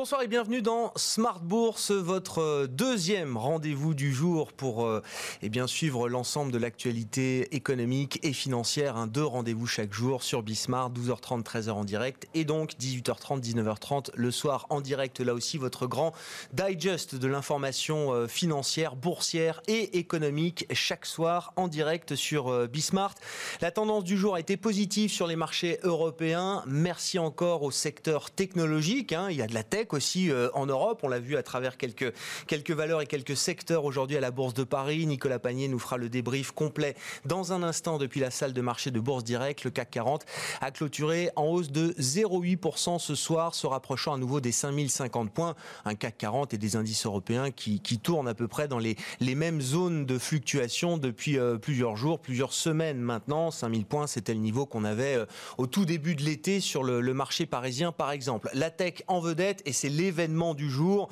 Bonsoir et bienvenue dans Smart Bourse, votre euh, deuxième rendez-vous du jour pour euh, eh bien, suivre l'ensemble de l'actualité économique et financière. Deux rendez-vous chaque jour sur Bismart, 12h30, 13h en direct et donc 18h30, 19h30 le soir en direct. Là aussi, votre grand digest de l'information euh, financière, boursière et économique chaque soir en direct sur Bismart. La tendance du jour a été positive sur les marchés européens. Merci encore au secteur technologique. Hein. Il y a de la tech aussi euh, en Europe. On l'a vu à travers quelques, quelques valeurs et quelques secteurs aujourd'hui à la Bourse de Paris. Nicolas Panier nous fera le débrief complet dans un instant depuis la salle de marché de Bourse Direct. Le CAC 40 a clôturé en hausse de 0,8% ce soir, se rapprochant à nouveau des 5050 points. Un CAC 40 et des indices européens qui, tournent à peu près dans les, les mêmes zones de fluctuation depuis euh, plusieurs jours, plusieurs semaines maintenant. 5000 points, c'était le niveau qu'on avait euh, au tout début de l'été sur le, le marché parisien, par exemple. La tech en vedette et c'est l'événement du jour.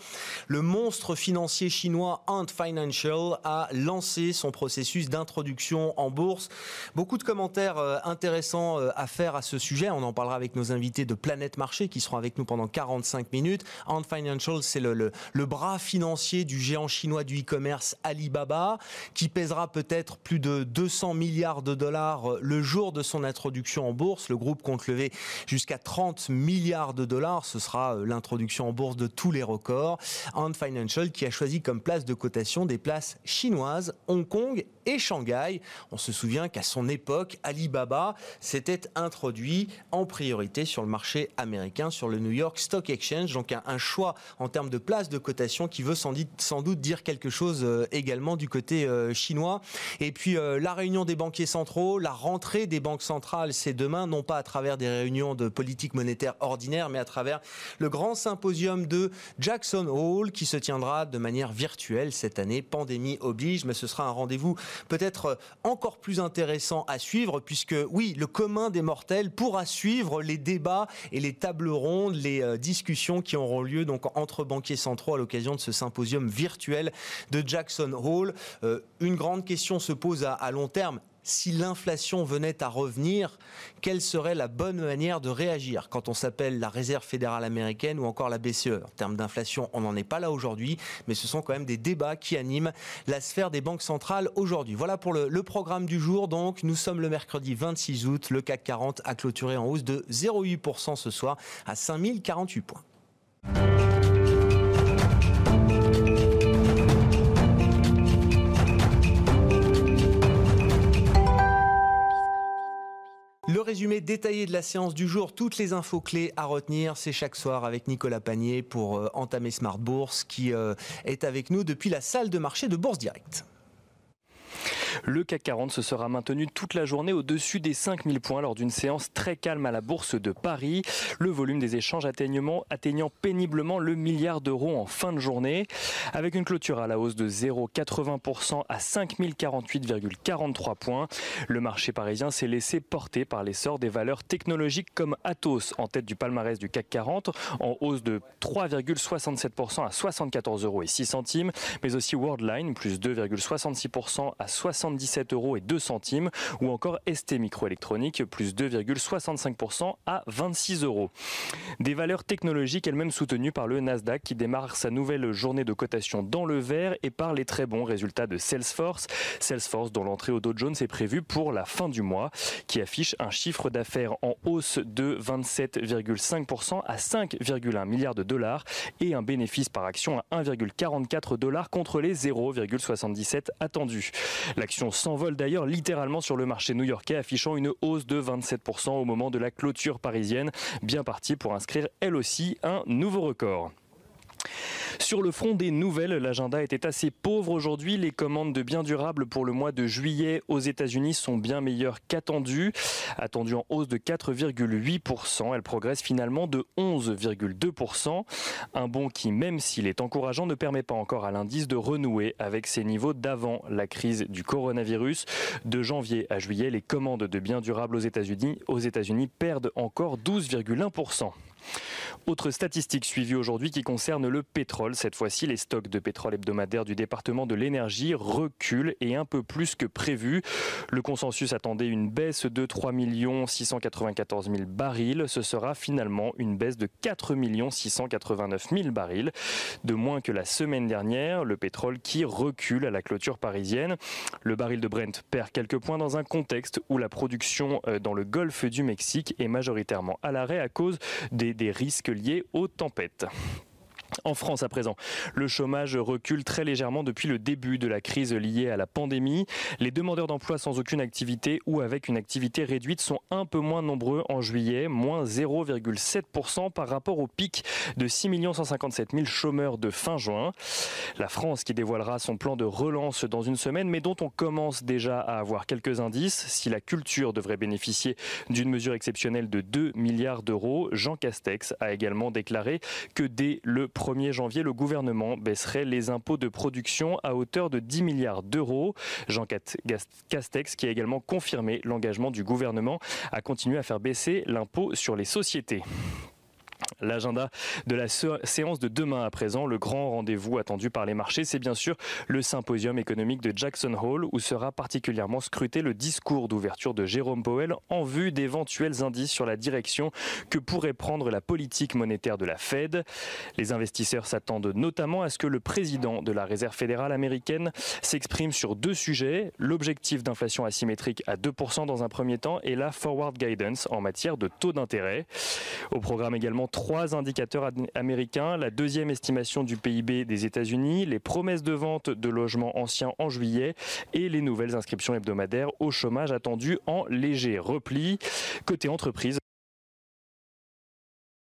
Le monstre financier chinois Ant Financial a lancé son processus d'introduction en bourse. Beaucoup de commentaires euh, intéressants euh, à faire à ce sujet. On en parlera avec nos invités de Planète Marché qui seront avec nous pendant 45 minutes. Ant Financial, c'est le, le, bras financier du géant chinois du e-commerce Alibaba qui pèsera peut-être plus de 200 milliards de dollars euh, le jour de son introduction en bourse. Le groupe compte lever jusqu'à 30 milliards de dollars. Ce sera l'introduction en bourse de tous les records. Ant Financial qui a choisi comme place de cotation des places chinoises, Hong Kong et Shanghai. On se souvient qu'à son époque, Alibaba s'était introduit en priorité sur le marché américain, sur le New York Stock Exchange. Donc un, choix en termes de place de cotation qui veut sans, doute dire quelque chose euh, également du côté euh, chinois. Et puis euh, la réunion des banquiers centraux, la rentrée des banques centrales, c'est demain, non pas à travers des réunions de politique monétaire ordinaire, mais à travers le grand symposium de Jackson Hole qui se tiendra de manière virtuelle cette année. Pandémie oblige, mais ce sera un rendez-vous peut-être encore plus intéressant à suivre puisque oui, le commun des mortels pourra suivre les débats et les tables rondes, les euh, discussions qui auront lieu donc entre banquiers centraux à l'occasion de ce symposium virtuel de Jackson Hole. Euh, une grande question se pose à long terme si l'inflation venait à revenir, quelle serait la bonne manière de réagir quand on s'appelle la Réserve fédérale américaine ou encore la BCE En termes d'inflation, on n'en est pas là aujourd'hui, mais ce sont quand même des débats qui animent la sphère des banques centrales aujourd'hui. Voilà pour le, programme du jour. Donc, nous sommes le mercredi 26 août. Le CAC 40 a clôturé en hausse de 0,8% ce soir à 5048 points. Le résumé détaillé de la séance du jour, toutes les infos clés à retenir, c'est chaque soir avec Nicolas Panier pour euh, entamer Smart Bourse qui euh, est avec nous depuis la salle de marché de Bourse Direct. Le CAC 40 se sera maintenu toute la journée au-dessus des 5000 points lors d'une séance très calme à la Bourse de Paris. Le volume des échanges atteignant, atteignant péniblement le milliard d'euros en fin de journée, avec une clôture à la hausse de 0,80% à 5048,43 points. Le marché parisien s'est laissé porter par l'essor des valeurs technologiques comme Atos en tête du palmarès du CAC 40 en hausse de 3,67% à 74 euros et 6 centimes, mais aussi Worldline plus 2,66% à 77 euros et 2 centimes, ou encore ST Microélectronique, plus 2,65% à 26 euros. Des valeurs technologiques elles-mêmes soutenues par le Nasdaq qui démarre sa nouvelle journée de cotation dans le vert et par les très bons résultats de Salesforce. Salesforce dont l'entrée au Dow Jones est prévue pour la fin du mois, qui affiche un chiffre d'affaires en hausse de 27,5% à 5,1 milliards de dollars et un bénéfice par action à 1,44 dollars contre les 0,77 attendus. L'action s'envole d'ailleurs littéralement sur le marché new-yorkais, affichant une hausse de 27% au moment de la clôture parisienne, bien partie pour inscrire elle aussi un nouveau record. Sur le front des nouvelles, l'agenda était assez pauvre aujourd'hui. Les commandes de biens durables pour le mois de juillet aux États-Unis sont bien meilleures qu'attendues. Attendues en hausse de 4,8%, elles progressent finalement de 11,2%. Un bond qui, même s'il est encourageant, ne permet pas encore à l'indice de renouer avec ses niveaux d'avant la crise du coronavirus. De janvier à juillet, les commandes de biens durables aux États-Unis aux États-Unis perdent encore 12,1%. Autre statistique suivie aujourd'hui qui concerne le pétrole. Cette fois-ci, les stocks de pétrole hebdomadaire du département de l'énergie reculent et un peu plus que prévu. Le consensus attendait une baisse de 3 694 000 barils. Ce sera finalement une baisse de 4 689 000 barils, de moins que la semaine dernière. Le pétrole qui recule à la clôture parisienne. Le baril de Brent perd quelques points dans un contexte où la production euh, dans le golfe du Mexique est majoritairement à l'arrêt à cause des, des risques liés aux tempêtes. En France à présent, le chômage recule très légèrement depuis le début de la crise liée à la pandémie. Les demandeurs d'emploi sans aucune activité ou avec une activité réduite sont un peu moins nombreux en juillet, moins 0,7% par rapport au pic de 6 157 000 chômeurs de fin juin. La France qui dévoilera son plan de relance dans une semaine, mais dont on commence déjà à avoir quelques indices. Si la culture devrait bénéficier d'une mesure exceptionnelle de 2 milliards d'euros, Jean Castex a également déclaré que dès le 1er janvier, le gouvernement baisserait les impôts de production à hauteur de 10 milliards d'euros. Jean Castex, qui a également confirmé l'engagement du gouvernement à continuer à faire baisser l'impôt sur les sociétés. L'agenda de la séance de demain à présent, le grand rendez-vous attendu par les marchés, c'est bien sûr le symposium économique de Jackson Hole où sera particulièrement scruté le discours d'ouverture de Jérôme Powell en vue d'éventuels indices sur la direction que pourrait prendre la politique monétaire de la Fed. Les investisseurs s'attendent notamment à ce que le président de la Réserve fédérale américaine s'exprime sur deux sujets, l'objectif d'inflation asymétrique à 2% dans un premier temps et la forward guidance en matière de taux d'intérêt. Au programme également trois indicateurs américains, la deuxième estimation du PIB des États-Unis, les promesses de vente de logements anciens en juillet et les nouvelles inscriptions hebdomadaires au chômage attendues en léger repli. Côté entreprise,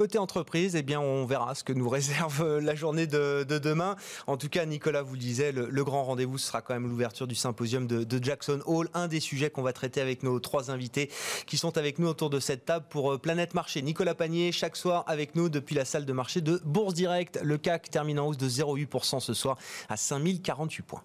Côté entreprise, eh bien, on verra ce que nous réserve la journée de, demain. En tout cas, Nicolas vous le disait, le, grand rendez-vous sera quand même l'ouverture du symposium de, Jackson Hall, un des sujets qu'on va traiter avec nos trois invités qui sont avec nous autour de cette table pour euh, Planète Marché. Nicolas Panier, chaque soir avec nous depuis la salle de marché de Bourse Direct. Le CAC termine en hausse de 0,8% ce soir à 5048 points.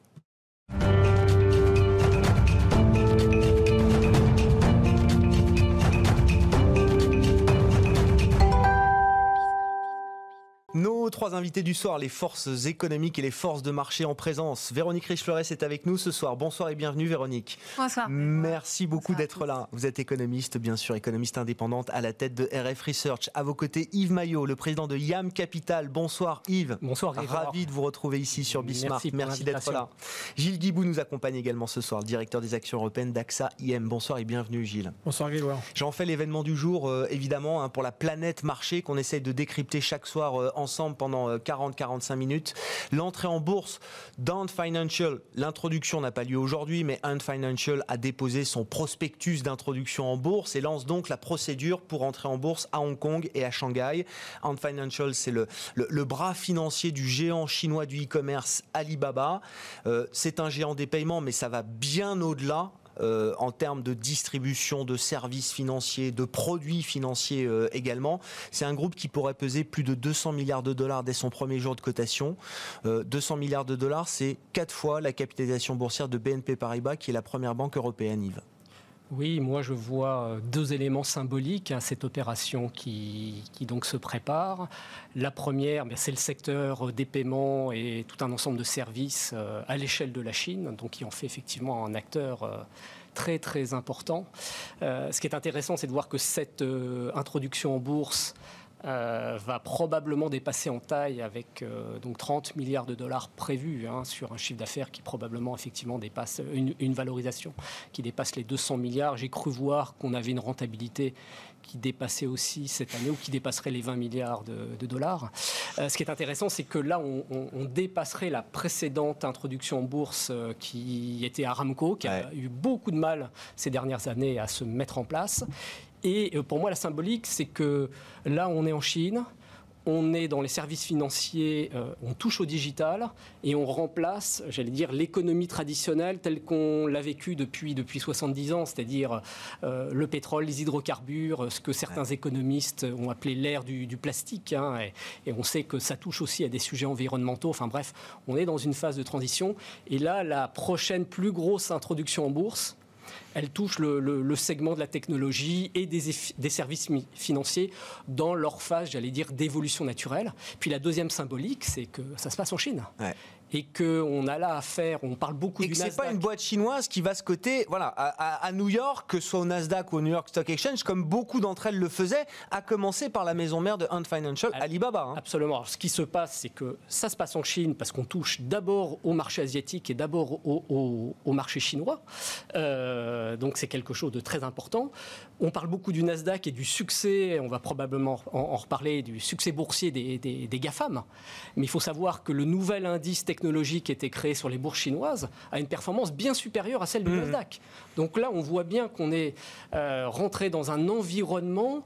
Nos trois invités du soir, les forces économiques et les forces de marché en présence. Véronique Richeflores est avec nous ce soir. Bonsoir et bienvenue Véronique. Bonsoir. Merci beaucoup d'être là. Vous êtes économiste, bien sûr, économiste indépendante à la tête de RF Research. À vos côtés, Yves Maillot, le président de YAM Capital. Bonsoir Yves. Bonsoir Ravi de vous retrouver ici sur Bismarck. Merci, d'être là. Gilles Guibou nous accompagne également ce soir, directeur des actions européennes d'AXA IM. Bonsoir et bienvenue Gilles. Bonsoir Grégoire. J'en fais l'événement du jour, euh, évidemment, hein, pour la planète marché qu'on essaye de décrypter chaque soir euh, ensemble pendant 40-45 euh, minutes. L'entrée en bourse d'Ant Financial, l'introduction n'a pas lieu aujourd'hui, mais Ant Financial a déposé son prospectus d'introduction en bourse et lance donc la procédure pour entrer en bourse à Hong Kong et à Shanghai. Ant Financial, c'est le, bras financier du géant chinois du e-commerce Alibaba. Euh, c'est un géant des paiements, mais ça va bien au-delà. Euh, en termes de distribution de services financiers, de produits financiers euh, également. C'est un groupe qui pourrait peser plus de 200 milliards de dollars dès son premier jour de cotation. 200 euh, milliards de dollars, c'est quatre fois la capitalisation boursière de BNP Paribas, qui est la première banque européenne, Yves. Oui, moi je vois deux éléments symboliques à cette opération qui, donc se prépare. La première, ben, c'est le secteur des paiements et tout un ensemble de services euh, à l'échelle de la Chine, donc qui en fait effectivement un acteur euh, très très important. Euh, ce qui est intéressant, c'est de voir que cette introduction en bourse euh, va probablement dépasser en taille avec euh, donc 30 milliards de dollars prévus hein, sur un chiffre d'affaires qui probablement effectivement dépasse une, valorisation qui dépasse les 200 milliards. J'ai cru voir qu'on avait une rentabilité qui dépassait aussi cette année ou qui dépasserait les 20 milliards de, dollars. Euh, ce qui est intéressant, c'est que là, on, dépasserait la précédente introduction en bourse qui était Aramco, qui a eu beaucoup de mal ces dernières années à se mettre en place. Et euh, pour moi, la symbolique, c'est que là, on est en Chine, on est dans les services financiers, euh, on touche au digital et on remplace, j'allais dire, l'économie traditionnelle telle qu'on l'a vécue depuis, depuis 70 ans, c'est-à-dire euh, le pétrole, les hydrocarbures, ce que certains économistes ont appelé l'ère du, plastique. Hein, et, on sait que ça touche aussi à des sujets environnementaux. Enfin bref, on est dans une phase de transition. Et là, la prochaine plus grosse introduction en bourse, elle touche le, segment de la technologie et des, services financiers dans leur phase, j'allais dire, d'évolution naturelle. Puis la deuxième symbolique, c'est que ça se passe en Chine et qu'on a là à faire, on parle beaucoup et du que c'est pas une boîte chinoise qui va se coter voilà, à, New York, que ce soit au Nasdaq ou au New York Stock Exchange, comme beaucoup d'entre elles le faisaient, à commencer par la maison mère de Hunt Financial, Alibaba. Hein. Absolument. ce qui se passe, c'est que ça se passe en Chine parce qu'on touche d'abord au marché asiatique et d'abord au, marché chinois. Euh, donc c'est quelque chose de très important. On parle beaucoup du Nasdaq et du succès, on va probablement en, reparler, du succès boursier des, des, GAFAM. Mais il faut savoir que le nouvel indice technologique qui a été créé sur les bourses chinoises a une performance bien supérieure à celle du mmh. Nasdaq. Donc là, on voit bien qu'on est euh, rentré dans un environnement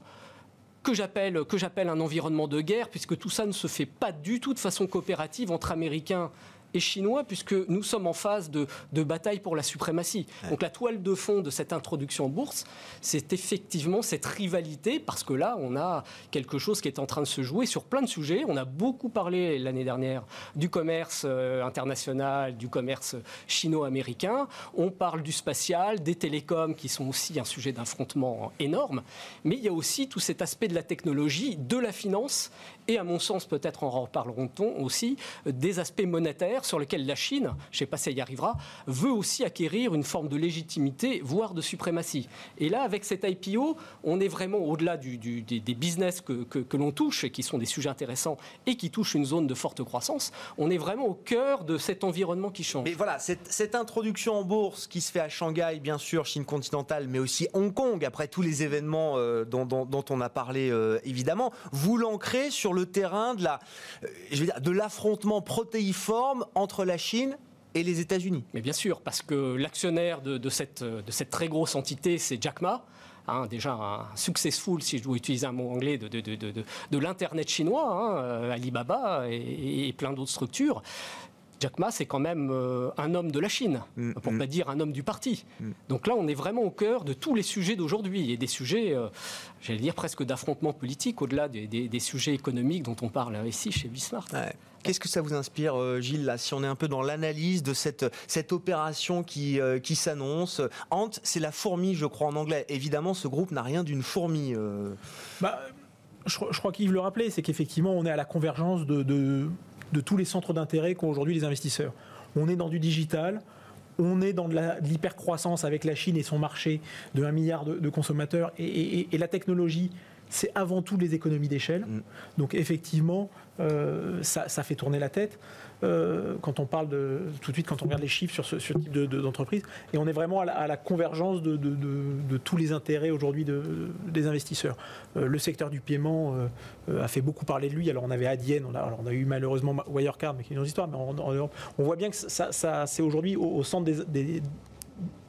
que j'appelle que j'appelle un environnement de guerre, puisque tout ça ne se fait pas du tout de façon coopérative entre Américains et chinois, puisque nous sommes en phase de, bataille pour la suprématie. Donc la toile de fond de cette introduction en bourse, c'est effectivement cette rivalité, parce que là, on a quelque chose qui est en train de se jouer sur plein de sujets. On a beaucoup parlé l'année dernière du commerce euh, international, du commerce chino-américain. On parle du spatial, des télécoms, qui sont aussi un sujet d'affrontement énorme. Mais il y a aussi tout cet aspect de la technologie, de la finance, et à mon sens, peut-être en reparlerons-on aussi, des aspects monétaires sur lequel la Chine, je ne sais pas si elle y arrivera, veut aussi acquérir une forme de légitimité, voire de suprématie. Et là, avec cet IPO, on est vraiment au-delà des, business que, l'on touche, et qui sont des sujets intéressants, et qui touchent une zone de forte croissance. On est vraiment au cœur de cet environnement qui change. Mais voilà, cette, cette introduction en bourse qui se fait à Shanghai, bien sûr, Chine continentale, mais aussi Hong Kong, après tous les événements euh, dont, on a parlé euh, évidemment, vous l'ancrez sur le terrain de euh, l'affrontement protéiforme entre la Chine et les États-Unis. Mais bien sûr, parce que l'actionnaire de, cette, très grosse entité, c'est Jack Ma. Hein, déjà un successful, si je dois utiliser un mot anglais, de, l'Internet chinois, hein, euh, Alibaba et, plein d'autres structures. Jack Ma, c'est quand même euh, un homme de la Chine, mm, pour ne mm. pas dire un homme du parti. Mm. Donc là, on est vraiment au cœur de tous les sujets d'aujourd'hui, et des sujets, euh, j'allais dire, presque d'affrontement politique, au-delà des, sujets économiques dont on parle ici chez Bismarck. Qu'est-ce que ça vous inspire, euh, Gilles, là, si on est un peu dans l'analyse de cette, cette opération qui, euh, qui s'annonce? Ant, c'est la fourmi, je crois, en anglais. Évidemment, ce groupe n'a rien d'une fourmi. Euh. Bah, je, crois qu'Yves le rappelait, c'est qu'effectivement, on est à la convergence de, de, tous les centres d'intérêt qu'ont aujourd'hui les investisseurs. On est dans du digital, on est dans de l'hypercroissance avec la Chine et son marché de 1 milliard de, consommateurs et, la technologie c'est avant tout les économies d'échelle. Mm. Donc effectivement, euh, ça, fait tourner la tête euh, quand on parle de tout de suite quand on regarde les chiffres sur ce, type d'entreprise. et on est vraiment à la, convergence de, tous les intérêts aujourd'hui des investisseurs. Euh, le secteur du paiement a fait beaucoup parler de lui. Alors on avait Adyen, on a, on eu malheureusement Wirecard, mais qui est une autre histoire. Mais on, voit bien que ça, c'est aujourd'hui au, centre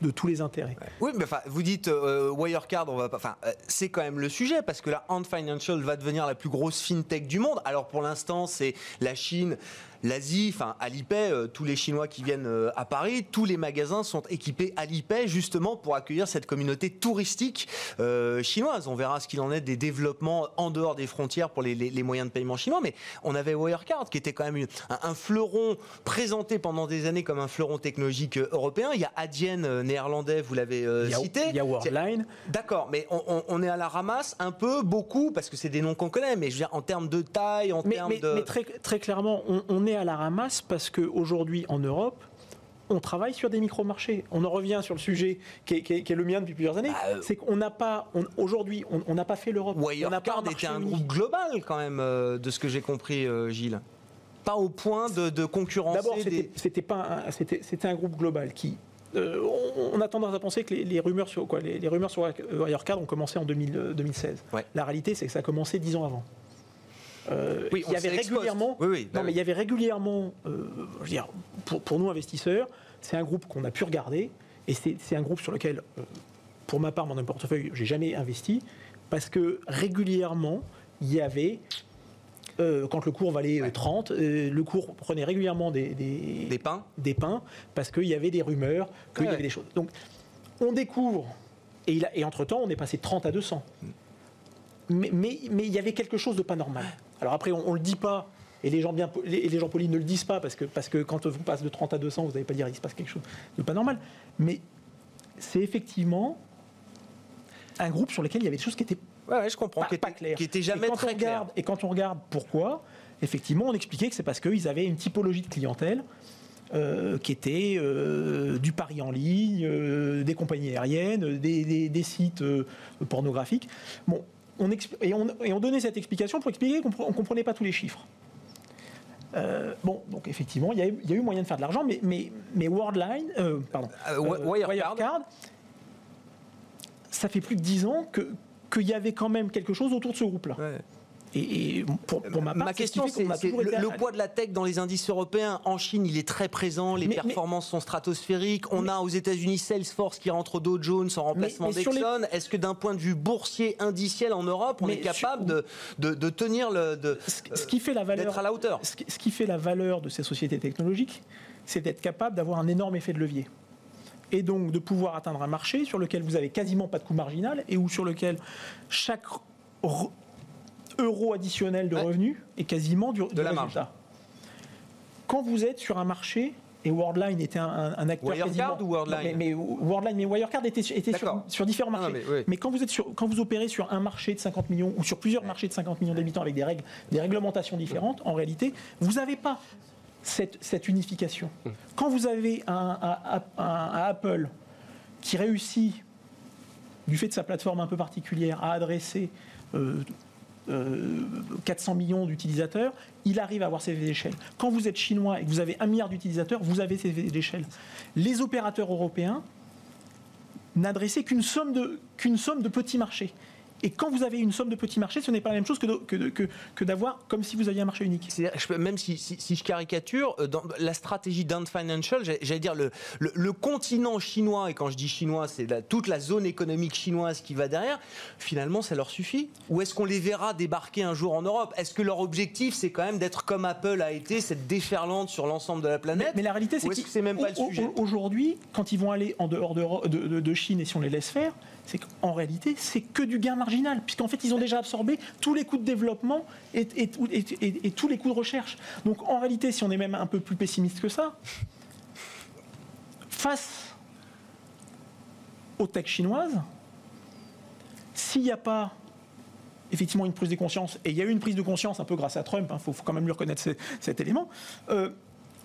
de tous les intérêts. Oui, mais enfin, vous dites euh, Wirecard, on va pas. Enfin, euh, c'est quand même le sujet parce que la Ant Financial va devenir la plus grosse fintech du monde. Alors pour l'instant, c'est la Chine l'Asie, enfin Alipay, euh, tous les Chinois qui viennent euh, à Paris, tous les magasins sont équipés Alipay justement pour accueillir cette communauté touristique euh, chinoise. On verra ce qu'il en est des développements en dehors des frontières pour les, moyens de paiement chinois. Mais on avait Wirecard qui était quand même un, fleuron présenté pendant des années comme un fleuron technologique européen. Il y a Adyen néerlandais, vous l'avez cité. Il y a Worldline. D'accord, mais on, est à la ramasse un peu, beaucoup, parce que c'est des noms qu'on connaît. Mais je veux dire en termes de taille, en termes de. Mais très, très clairement, on est à la ramasse parce qu'aujourd'hui, en Europe, on travaille sur des micro-marchés. On en revient sur le sujet qui est, le mien depuis plusieurs années. Bah, euh, c'est qu'on n'a pas, aujourd'hui, on n'a pas fait l'Europe. Wirecard était un groupe global quand même, euh, de ce que j'ai compris, euh, Gilles. Pas au point de, de concurrencer. D'abord, c'était pas, c'était un groupe global qui. on, a tendance à penser que les, rumeurs sur quoi, les, rumeurs sur Wirecard ont commencé en 2016. La réalité, c'est que ça a commencé dix ans avant. Euh, oui, il y avait régulièrement, bah non, mais il y avait régulièrement, euh, je veux dire, pour, pour, nous investisseurs, c'est un groupe qu'on a pu regarder et c'est un groupe sur lequel, euh, pour ma part, mon portefeuille, j'ai jamais investi parce que régulièrement, il y avait quand le cours valait 30, le cours prenait régulièrement des, des, pains. des pains parce qu'il y avait des rumeurs, qu'il y avait des choses. Donc, on découvre, et, il et entre-temps, on est passé de 30 à 200 mais, mais, il y avait quelque chose de pas normal. Alors après, on ne le dit pas, et les gens, bien, les, les gens polis ne le disent pas, parce que, parce que quand vous passez de 30 à 200, vous n'allez pas dire qu'il se passe quelque chose de pas normal. Mais c'est effectivement un groupe sur lequel il y avait des choses qui étaient Ouais, je comprends, pas, qui pas était, claires. qui était Et jamais quand on très clair. regarde, Et quand on regarde pourquoi, effectivement, on expliquait que c'est parce qu'ils avaient une typologie de clientèle euh, qui était euh, du pari en ligne, euh, des compagnies aériennes, des, des- des sites pornographiques. Bon, on et, on, et on donnait cette explication pour expliquer qu'on ne comprenait pas tous les chiffres. Euh, bon, donc effectivement, il y, a eu- il y a eu moyen de faire de l'argent, mais, mais, mais Worldline, euh, pardon, euh, Wirecard. ça fait plus de 10 ans que qu'il y avait quand même quelque chose autour de ce groupe-là. Ouais. Et, et pour, pour ma part, question, c'est le, le poids de la tech dans les indices européens. En Chine, il est très présent. Les Mais- mais- performances sont stratosphériques. On a aux États-Unis Salesforce qui rentre au Dow Jones en remplacement les- d'Exxon. Est-ce que d'un point de vue boursier indiciel en Europe, on est capable sur- de, de, de tenir le, de, ce, ce qui fait la valeur, d'être à la hauteur? ce qui, ce qui fait la valeur de ces sociétés technologiques, c'est d'être capable d'avoir un énorme effet de levier. Et donc de pouvoir atteindre un marché sur lequel vous avez quasiment pas de coût marginal et où sur lequel chaque re- euro additionnel de Ouais. revenus est quasiment du, du la marge. résultat. Quand vous êtes sur un marché, et Worldline était un, un- un acteur Wirecard quasiment- ou Worldline Non, mais, mais Worldline, mais Wirecard était, était sur, différents non, marchés. mais oui. Mais quand vous, êtes sur, quand vous opérez sur un marché de 50 millions ou sur plusieurs marchés de 50 millions d'habitants avec des règles, des réglementations différentes, en réalité, vous n'avez pas cette, cette unification. Quand vous avez un, Apple qui réussit, du fait de sa plateforme un peu particulière, à adresser euh, 400 millions d'utilisateurs, il arrive à avoir ces d'échelle. Quand vous êtes chinois et que vous avez un milliard d'utilisateurs, vous avez ces d'échelle. Les opérateurs européens n'adressaient qu'une somme, somme de petits marchés. Et quand vous avez une somme de petits marchés, ce n'est pas la même chose que, de- que, de- que, que d'avoir comme si vous aviez un marché unique. C'est-à-dire, je peux- même si, si- si je caricature, euh, dans la stratégie d'Ant Financial, j'allais dire le, le, le continent chinois, et quand je dis chinois, c'est la- toute la zone économique chinoise qui va derrière, finalement, ça leur suffit. Ou est-ce qu'on les verra débarquer un jour en Europe? Est-ce que leur objectif, c'est quand même d'être comme Apple a été, cette déferlante sur l'ensemble de la Mais, planète? Mais la réalité, c'est que c'est même pas le au- au- sujet? Aujourd'hui, quand ils vont aller en dehors de, de- de- de Chine et si on les laisse faire, c'est qu'en réalité, c'est que du gain marginal, puisqu'en fait, ils ont déjà absorbé tous les coûts de développement et, et- et- et- et tous les coûts de recherche. Donc, en réalité, si on est même un peu plus pessimiste que ça, face aux tech chinoises, s'il n'y a pas effectivement une prise de conscience, et il y a eu une prise de conscience un peu grâce à Trump, il faut, faut quand même lui reconnaître ce- cet élément, euh,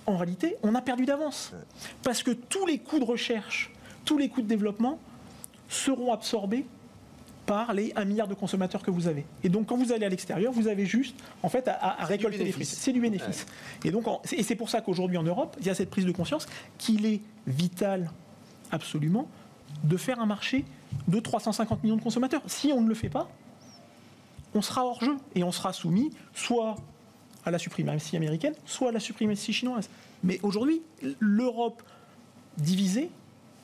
en réalité, on a perdu d'avance. Parce que tous les coûts de recherche, tous les coûts de développement seront absorbés par les 1 milliard de consommateurs que vous avez. Et donc, quand vous allez à l'extérieur, vous avez juste, en fait, à, récolter les fruits. C'est du bénéfice. Et donc, en- et c'est pour ça qu'aujourd'hui, en Europe, il y a cette prise de conscience qu'il est vital, absolument, de faire un marché de 350 millions de consommateurs. Si on ne le fait pas, on sera hors jeu et on sera soumis soit à la suprématie américaine, soit à la suprématie chinoise. Mais aujourd'hui, l'Europe divisée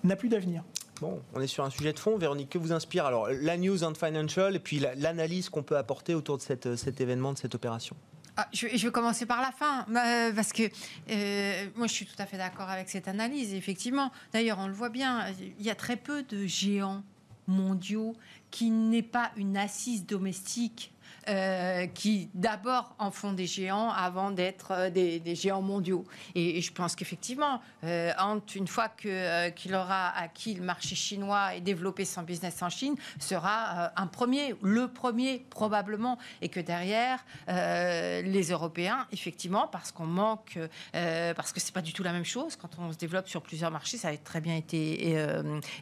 n'a plus d'avenir. Bon, on est sur un sujet de fond. Véronique, que vous inspire alors la news and financial et puis la- l'analyse qu'on peut apporter autour de cette- cet événement, de cette opération? Ah, je, vais- commencer par la fin, euh, parce que euh, moi je suis tout à fait d'accord avec cette analyse, effectivement. D'ailleurs, on le voit bien, il y a très peu de géants mondiaux qui n'est pas une assise domestique. Euh, qui d'abord en font des géants avant d'être euh, des, géants mondiaux. Et, je pense qu'effectivement, euh, une fois qu'il aura acquis le marché chinois et développé son business en Chine, sera un premier, le premier probablement, et que derrière, les Européens, effectivement, parce qu'on manque, parce que c'est pas du tout la même chose quand on se développe sur plusieurs marchés, ça a très bien été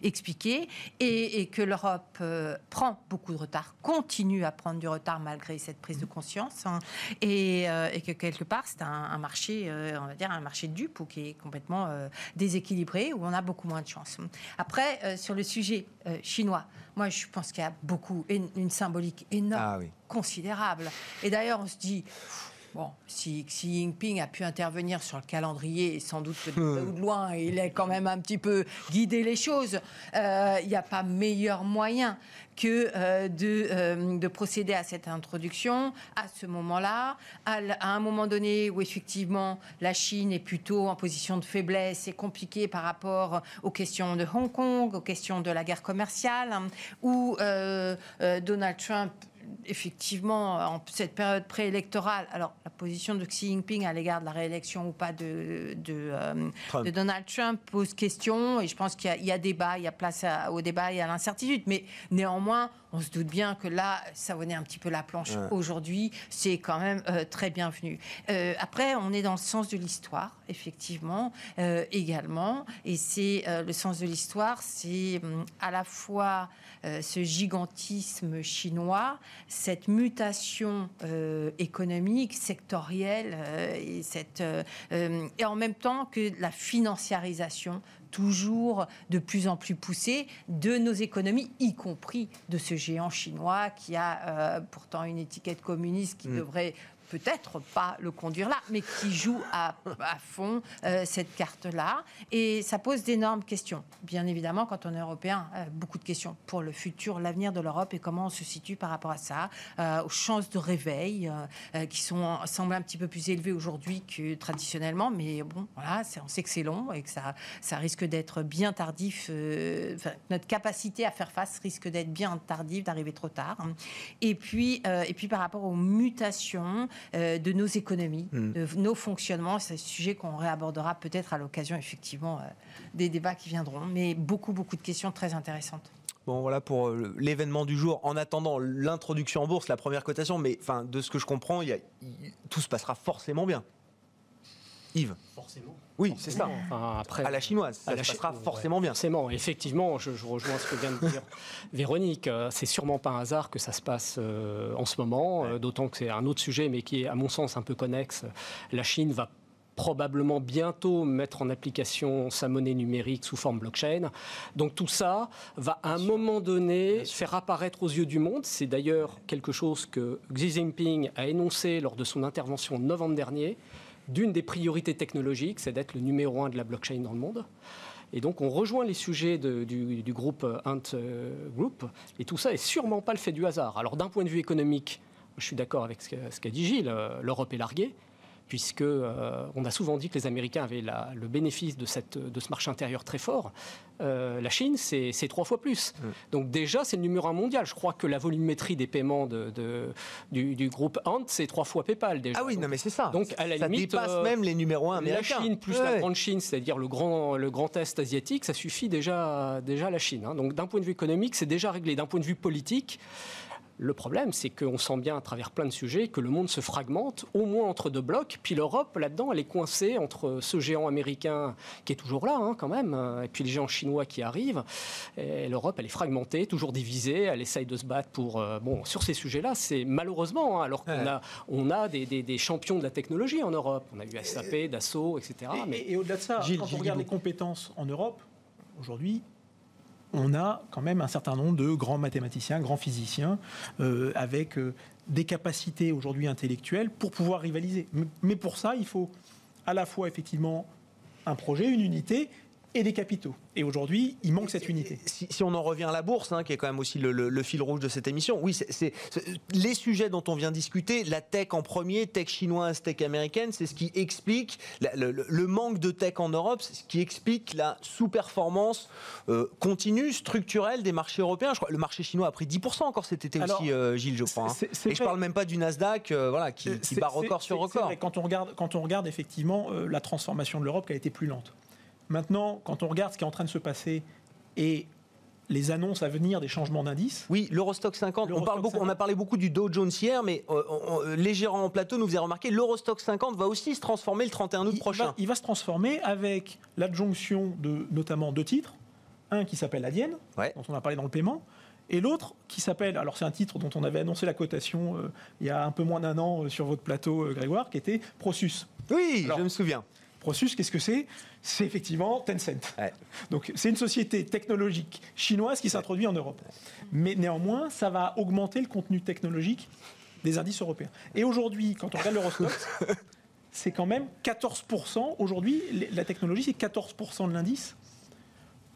expliqué, et, et que l'Europe prend beaucoup de retard, continue à prendre du retard malgré cette prise de conscience, hein, et, euh, et que quelque part c'est un, un marché, euh, on va dire un marché de dupes ou qui est complètement euh, déséquilibré, où on a beaucoup moins de chance. Après, euh, sur le sujet euh, chinois, moi je pense qu'il y a beaucoup, une, une symbolique énorme Ah oui. considérable. Et d'ailleurs, on se dit, bon, si Xi Jinping a pu intervenir sur le calendrier, sans doute que de loin, il a quand même un petit peu guidé les choses, euh, il n'y a pas meilleur moyen que euh, de, euh, de procéder à cette introduction à ce moment-là, à, un moment donné où effectivement la Chine est plutôt en position de faiblesse et compliquée par rapport aux questions de Hong Kong, aux questions de la guerre commerciale, hein, où euh, Donald Trump effectivement, en cette période préélectorale, alors la position de Xi Jinping à l'égard de la réélection ou pas de, de, euh, Donald Trump pose question, et je pense qu'il y, a débat, il y a place au débat et à l'incertitude, mais néanmoins, on se doute bien que là, ça venait un petit peu la planche. Aujourd'hui, c'est quand même euh, très bienvenu. Euh, après, on est dans le sens de l'histoire, effectivement, également, et c'est le sens de l'histoire, c'est hum, à la fois ce gigantisme chinois, cette mutation euh, économique, sectorielle, euh, et, cette, euh, et en même temps que la financiarisation toujours de plus en plus poussée de nos économies, y compris de ce géant chinois qui a pourtant une étiquette communiste qui mm. devrait peut-être pas le conduire là, mais qui joue à, fond euh, cette carte-là. Et ça pose d'énormes questions. Bien évidemment, quand on est européen, euh, beaucoup de questions pour le futur, l'avenir de l'Europe et comment on se situe par rapport à ça, euh, aux chances de réveil qui sont semblent un petit peu plus élevées aujourd'hui que traditionnellement. Mais bon, voilà, on sait que c'est long et que ça, risque d'être bien tardif. notre capacité à faire face risque d'être bien tardive, d'arriver trop tard. Et puis, et puis par rapport aux mutations, euh, de nos économies, hmm. de nos fonctionnements. C'est un sujet qu'on réabordera peut-être à l'occasion, effectivement, euh, des débats qui viendront. Mais beaucoup, beaucoup de questions très intéressantes. Bon, voilà pour euh, l'événement du jour. En attendant l'introduction en bourse, la première cotation, mais enfin, de ce que je comprends, tout se passera forcément bien. Yves Forcément. Oui, c'est ça. après, à la chinoise, ça se passera forcément bien. Forcément, effectivement, je, rejoins ce que vient de dire Véronique. Euh, c'est sûrement pas un hasard que ça se passe euh, en ce moment, euh, d'autant que c'est un autre sujet, mais qui est, à mon sens, un peu connexe. La Chine va probablement bientôt mettre en application sa monnaie numérique sous forme blockchain. Donc tout ça va à un moment donné faire apparaître aux yeux du monde. C'est d'ailleurs quelque chose que Xi Jinping a énoncé lors de son intervention en novembre dernier d'une des priorités technologiques, c'est d'être le numéro un de la blockchain dans le monde. Et donc, on rejoint les sujets du, groupe Hunt euh, Group. Et tout ça est sûrement pas le fait du hasard. Alors, d'un point de vue économique, je suis d'accord avec ce qu'a dit Gilles, euh, l'Europe est larguée puisque euh, on a souvent dit que les Américains avaient le bénéfice de, cette, de ce marché intérieur très fort. Euh, la Chine, c'est trois fois plus. Mm. Donc déjà, c'est le numéro un mondial. Je crois que la volumétrie des paiements de, du, groupe Ant, c'est trois fois PayPal déjà. Ah oui, non mais c'est ça. Donc à la ça limite, dépasse euh, même les numéros un américains. La Chine plus la grande Chine, c'est-à-dire le grand, le grand Est asiatique, ça suffit déjà, déjà la Chine. Hein. Donc d'un point de vue économique, c'est déjà réglé. D'un point de vue politique, le problème, c'est qu'on sent bien à travers plein de sujets que le monde se fragmente, au moins entre deux blocs. Puis l'Europe, là-dedans, elle est coincée entre ce géant américain qui est toujours là, hein, quand même, et puis les géants chinois qui arrivent. L'Europe, elle est fragmentée, toujours divisée. Elle essaye de se battre pour. Euh, bon, sur ces sujets-là, c'est malheureusement, hein, alors qu'on a, on a des, champions de la technologie en Europe. On a eu SAP, Dassault, etc. Et, mais... et au-delà de ça, quand on regarde les compétences en Europe, aujourd'hui, on a quand même un certain nombre de grands mathématiciens, grands physiciens, euh, avec euh, des capacités aujourd'hui intellectuelles pour pouvoir rivaliser. Mais pour ça, il faut à la fois effectivement un projet, une unité, et des capitaux. Et aujourd'hui, il manque cette unité. Si, on en revient à la bourse, hein, qui est quand même aussi le, fil rouge de cette émission, oui, c'est les sujets dont on vient discuter, la tech en premier, tech chinoise, tech américaine, c'est ce qui explique le, manque de tech en Europe, c'est ce qui explique la sous-performance euh, continue, structurelle des marchés européens. Je crois le marché chinois a pris 10% encore cet été aussi, euh, Gilles, je crois. Hein. Et je parle même pas du Nasdaq, euh, voilà, qui, bat record sur record. Quand on regarde, quand on regarde effectivement la transformation de l'Europe qui a été plus lente. Maintenant, quand on regarde ce qui est en train de se passer et les annonces à venir des changements d'indice. Oui, l'Eurostock 50. on, parle beaucoup, on a parlé beaucoup du Dow Jones hier, mais euh, les gérants en plateau nous faisaient remarquer l'Eurostock 50 va aussi se transformer le 31 août prochain. il va se transformer avec l'adjonction de notamment deux titres. Un qui s'appelle Adienne, dont on a parlé dans le paiement, et l'autre qui s'appelle, alors c'est un titre dont on avait annoncé la cotation euh, il y a un peu moins d'un an euh, sur votre plateau, Grégoire, qui était Prosus. Oui, je me souviens. Prosus, qu'est-ce que c'est? C'est effectivement Tencent. Donc c'est une société technologique chinoise qui s'introduit en Europe. Mais néanmoins, ça va augmenter le contenu technologique des indices européens. Et aujourd'hui, quand on regarde l'Eurostock, c'est quand même 14%. Aujourd'hui, la technologie, c'est 14% de l'indice.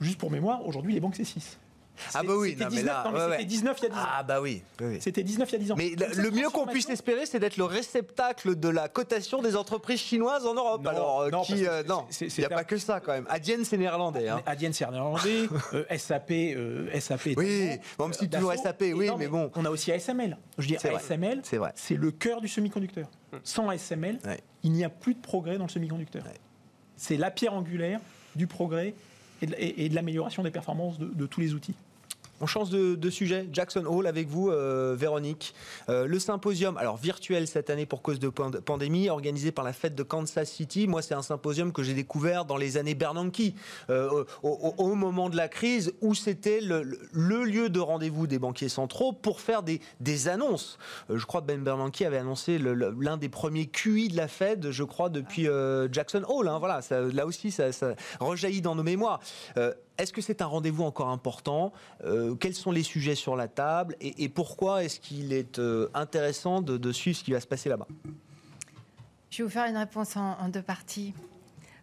Juste pour mémoire, aujourd'hui, les banques, c'est 6. Ah bah oui, C'était non, mais 19, là, non, mais ouais, c'était ouais. 19 il y a 10 ans. Ah bah oui. oui. C'était 19 il y a 10 ans. Mais le- mieux qu'on puisse espérer, c'est d'être le réceptacle de la cotation des entreprises chinoises en Europe. Non, Alors, euh, non, qui, euh, non, il n'y a pas que ça quand même. Adienne, c'est néerlandais. Hein. Mais Adyen, c'est néerlandais. euh, SAP, euh, SAP. Oui, bon, euh, toujours. SAP, oui, mais bon. On a aussi ASML. Je vrai. ASML, C'est le cœur du semi-conducteur. Sans ASML, Ouais. il n'y a plus de progrès dans le semi-conducteur. C'est la pierre angulaire du progrès et de, et- et de l'amélioration des performances de, de tous les outils. On change de, sujet. Jackson Hall avec vous, euh, Véronique. Euh, le symposium, alors virtuel cette année pour cause de pand- pandémie, organisé par la fête de Kansas City. Moi, c'est un symposium que j'ai découvert dans les années Bernanke, euh, au, moment de la crise, où c'était le, lieu de rendez-vous des banquiers centraux pour faire des, annonces. Je crois que Ben Bernanke avait annoncé l'un des premiers QI de la Fed, je crois, depuis Jackson Hall. hein. voilà, là aussi, ça, ça rejaillit dans nos mémoires. Est-ce que c'est un rendez-vous encore important? Euh, Quels sont les sujets sur la table? Et, pourquoi est-ce qu'il est euh, intéressant de, suivre ce qui va se passer là-bas? Je vais vous faire une réponse en deux parties.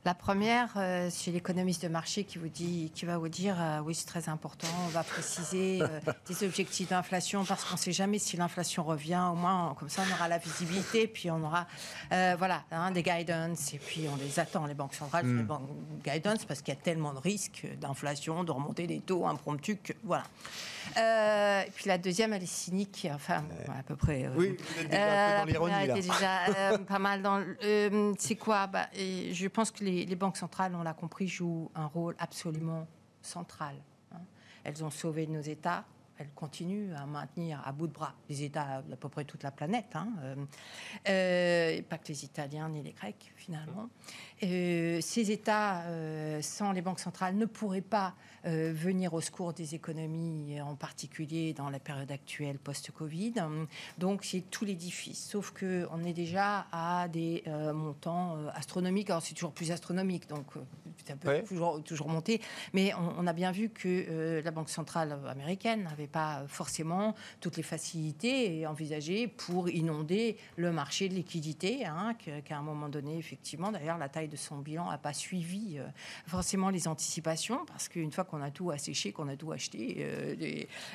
La première, euh, c'est l'économiste de marché qui, vous dit, qui va vous dire euh, oui, c'est très important, on va préciser euh, des objectifs d'inflation parce qu'on ne sait jamais si l'inflation revient. Au moins, on- comme ça, on aura la visibilité, puis on aura voilà, hein, des guidance, et puis on les attend, les banques centrales, font les banques guidance, parce qu'il y a tellement de risques d'inflation, de remonter des taux impromptus que voilà. Et puis la deuxième, elle est cynique, enfin, à peu près. euh, vous êtes déjà un peu dans l'ironie déjà pas mal dans. c'est quoi? Bah, et Je pense que les, les banques centrales, on l'a compris, jouent un rôle absolument central. hein. Elles ont sauvé nos États. Elles continuent à maintenir à bout de bras les États d'à peu près toute la planète, hein, euh, euh, pas que les Italiens ni les Grecs finalement. Euh, ces États, sans les banques centrales, ne pourraient pas euh, venir au secours des économies, en particulier dans la période actuelle post-Covid. Donc c'est tout l'édifice, sauf que on est déjà à des euh, montants euh, astronomiques. Alors c'est toujours plus astronomique, donc ça peut Ouais. toujours, toujours monter. Mais on, on a bien vu que euh, la Banque centrale américaine n'avait pas forcément toutes les facilités envisagées pour inonder le marché de liquidité, hein, qu'à un moment donné, effectivement, d'ailleurs, la taille de son bilan n'a pas suivi forcément les anticipations, parce qu'une fois qu'on a tout asséché, qu'on a tout acheté, euh,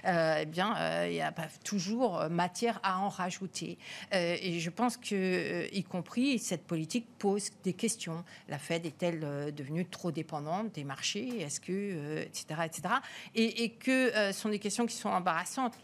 euh, eh bien, euh, il y a pas toujours matière à en rajouter. Euh, et je pense que, euh, y compris, cette politique pose des questions. La Fed est-elle euh, devenue trop dépendante des marchés? Est-ce que, euh, etc., etc. Et, et que euh, ce sont des questions qui sont embarrassantes.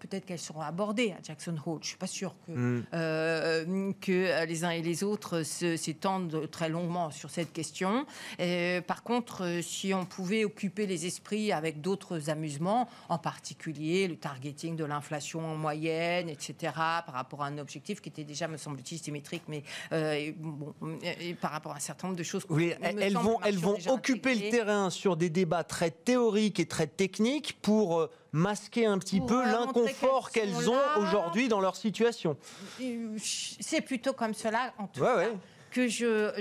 Peut-être qu'elles seront abordées à Jackson Hole. Je suis pas sûre que Mm. euh, que euh, les uns et les autres s'étendent très longuement sur cette question. Euh, par contre, euh, si on pouvait occuper les esprits avec d'autres amusements, en particulier le targeting de l'inflation en moyenne, etc., par rapport à un objectif qui était déjà, me semble-t-il, symétrique, mais euh, bon, et par rapport à un certain nombre de choses. Elles vont, elles ont vont occuper le terrain sur des débats très théoriques et très techniques pour euh, masquer un petit Pour, peu l'inconfort qu'elles ont aujourd'hui dans leur situation. Euh, C'est plutôt comme cela, en tout Ouais, cas. ouais. Que je,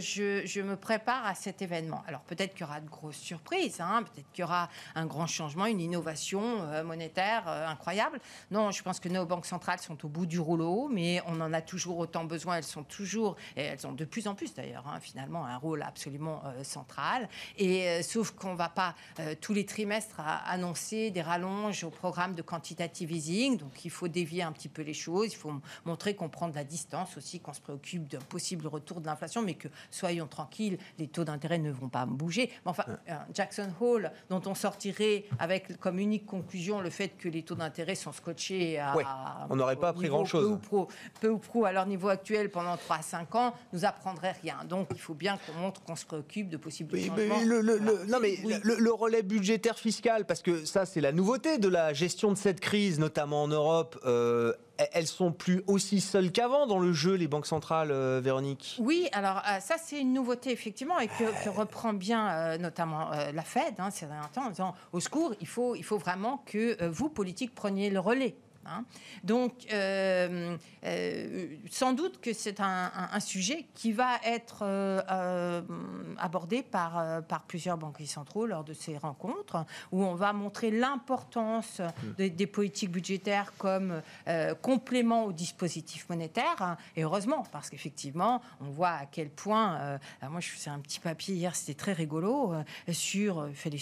je, me prépare à cet événement. Alors peut-être qu'il y aura de grosses surprises, hein, peut-être qu'il y aura un grand changement, une innovation euh, monétaire euh, incroyable. Non, je pense que nos banques centrales sont au bout du rouleau, mais on en a toujours autant besoin. Elles sont toujours, et elles ont de plus en plus d'ailleurs, hein, finalement, un rôle absolument euh, central. Et sauf qu'on ne va pas tous les trimestres annoncer des rallonges au programme de quantitative easing. Donc il faut dévier un petit peu les choses. Il faut montrer qu'on prend de la distance aussi, qu'on se préoccupe d'un possible retour de l'inflation, mais que soyons tranquilles, les taux d'intérêt ne vont pas bouger. Mais enfin, un Jackson Hole, dont on sortirait avec comme unique conclusion le fait que les taux d'intérêt sont scotchés à. Ouais, on n'aurait pas appris grand-chose. Peu ou, pro- peu ou prou à leur niveau actuel pendant 3 à 5 ans, nous apprendrait rien. Donc il faut bien qu'on montre qu'on se préoccupe de possibles Oui, mais changements. le, le- le- Voilà. non, mais Oui. le, le relais budgétaire fiscal, parce que ça, c'est la nouveauté de la gestion de cette crise, notamment en Europe. euh, elles sont plus aussi seules qu'avant dans le jeu, les banques centrales, euh, Véronique? Oui, alors euh, ça c'est une nouveauté effectivement et que, reprend bien euh, notamment la Fed hein, ces derniers temps en disant au secours, il faut, il faut vraiment que vous, politiques, preniez le relais. Hein. Donc, euh, euh, sans doute que c'est un, sujet qui va être euh, abordé par, par plusieurs banquiers centraux lors de ces rencontres, où on va montrer l'importance hmm. des, politiques budgétaires comme complément au dispositif monétaire. Hein. Et heureusement, parce qu'effectivement, on voit à quel point. moi, je faisais un petit papier hier, c'était très rigolo, sur. Fallait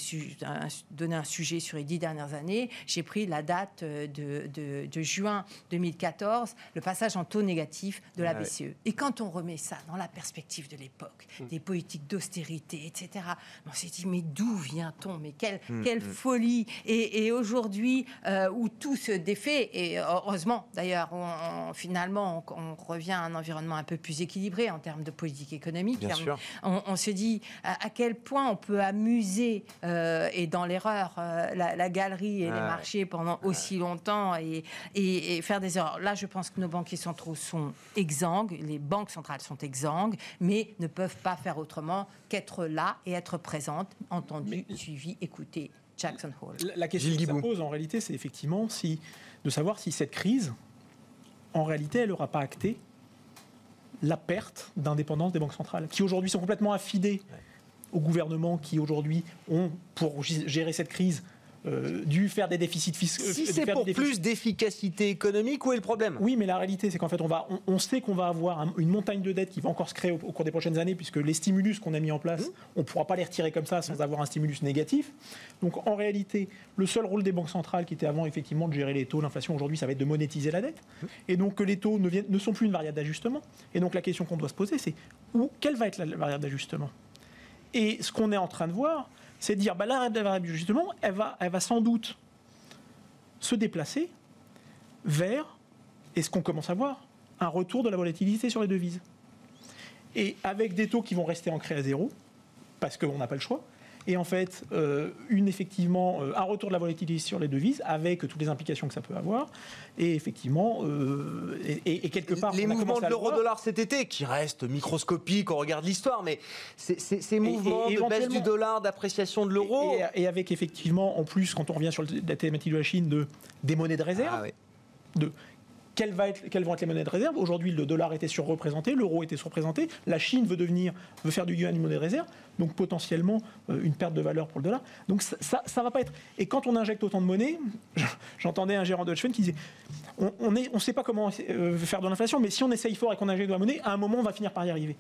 donner un sujet sur les dix dernières années. J'ai pris la date de de, juin 2014, le passage en taux négatif de la ah BCE. Et quand on remet ça dans la perspective de l'époque, mm. des politiques d'austérité, etc., on s'est dit, mais d'où vient-on? Mais quelle, mm, quelle mm. folie Et, aujourd'hui, euh, où tout se défait, et heureusement d'ailleurs, on, finalement, on, revient à un environnement un peu plus équilibré en termes de politique économique. Bien sûr. On, se dit à, quel point on peut amuser, euh, et dans l'erreur, euh, la, galerie et les marchés pendant aussi longtemps et, et, faire des erreurs. Là, je pense que nos banquiers centraux sont exsangues, les banques centrales sont exsangues, mais ne peuvent pas faire autrement qu'être là et être présentes, entendues, suivies, écoutées. Jackson Hole. La, question qui se pose en réalité, c'est effectivement si, de savoir si cette crise, en réalité, elle n'aura pas acté la perte d'indépendance des banques centrales, qui aujourd'hui sont complètement affidées au gouvernement, qui aujourd'hui ont, pour gérer cette crise, euh, dû faire des déficits fiscaux. Si c'est pour plus d'efficacité économique, où est le problème? Oui, mais la réalité, c'est qu'en fait, on, va, on, sait qu'on va avoir une montagne de dettes qui va encore se créer au, cours des prochaines années, puisque les stimulus qu'on a mis en place, mmh. on ne pourra pas les retirer comme ça sans avoir un stimulus négatif. Donc, en réalité, le seul rôle des banques centrales, qui était avant effectivement de gérer les taux, l'inflation, aujourd'hui, ça va être de monétiser la dette. Mmh. Et donc, que les taux ne, viennent, ne sont plus une variable d'ajustement. Et donc, la question qu'on doit se poser, c'est où, quelle va être la variable d'ajustement? Et ce qu'on est en train de voir, c'est dire bah, la variable d'ajustement, elle va, elle va sans doute se déplacer vers, et ce qu'on commence à voir, un retour de la volatilité sur les devises. Et avec des taux qui vont rester ancrés à zéro, parce qu'on n'a pas le choix, et en fait euh, une effectivement euh, un retour de la volatilité sur les devises avec toutes les implications que ça peut avoir. Et effectivement euh, et, quelque part les mouvements de l'euro-dollar cet été qui restent microscopiques on regarde l'histoire mais ces mouvements de baisse du dollar d'appréciation de l'euro. Et, avec effectivement en plus quand on revient sur la thématique de la Chine de des monnaies de réserve ah de quelles, vont être les monnaies de réserve Aujourd'hui, le dollar était surreprésenté, l'euro était surreprésenté, la Chine veut devenir, veut faire du yuan une monnaie de réserve, donc potentiellement euh, une perte de valeur pour le dollar. Donc ça, ça, va pas être. Et quand on injecte autant de monnaie, j'entendais un gérant de Fund qui disait, on ne on sait pas comment euh, faire de l'inflation, mais si on essaye fort et qu'on injecte de la monnaie, à un moment, on va finir par y arriver.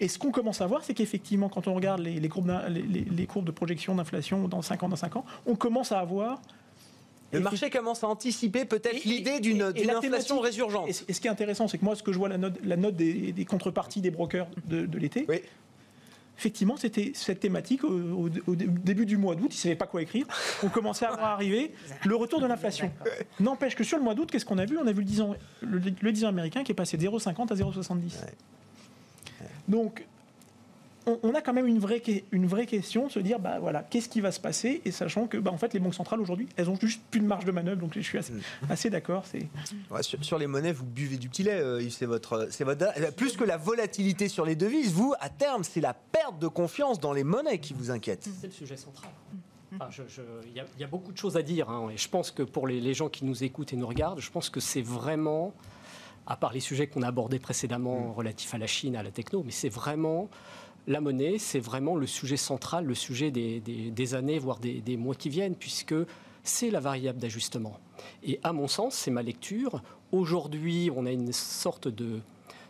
Et ce qu'on commence à voir, c'est qu'effectivement, quand on regarde les, courbes, les courbes de projection d'inflation dans 5 ans, dans 5 ans, on commence à avoir le marché commence à anticiper peut-être l'idée d'une inflation résurgente. Et, ce qui est intéressant, c'est que moi, ce que je vois, la note, la note des, contreparties des brokers de, l'été, effectivement, c'était cette thématique au, début du mois d'août. Ils ne savaient pas quoi écrire. On commençait à voir arriver le retour de l'inflation. N'empêche que sur le mois d'août, qu'est-ce qu'on a vu? On a vu le 10 ans, le, 10 ans américain qui est passé de 0,50 à 0,70. Donc, on, a quand même une vraie, une vraie question, se dire, bah voilà, qu'est-ce qui va se passer Et sachant que, bah, en fait, les banques centrales aujourd'hui, elles ont juste plus de marge de manœuvre, donc je suis assez, mm. d'accord. C'est sur, les monnaies, vous buvez du petit lait, euh, c'est votre, c'est votre, plus que la volatilité sur les devises. Vous, à terme, c'est la perte de confiance dans les monnaies qui vous inquiète. C'est le sujet central. Il y, a beaucoup de choses à dire, hein, et je pense que pour les, les gens qui nous écoutent et nous regardent, je pense que c'est vraiment à part les sujets qu'on a abordés précédemment mm. relatifs à la Chine, à la techno, mais c'est vraiment la monnaie, c'est vraiment le sujet central, le sujet des, années, voire des, des mois qui viennent, puisque c'est la variable d'ajustement. Et à mon sens, c'est ma lecture. Aujourd'hui, on a une sorte de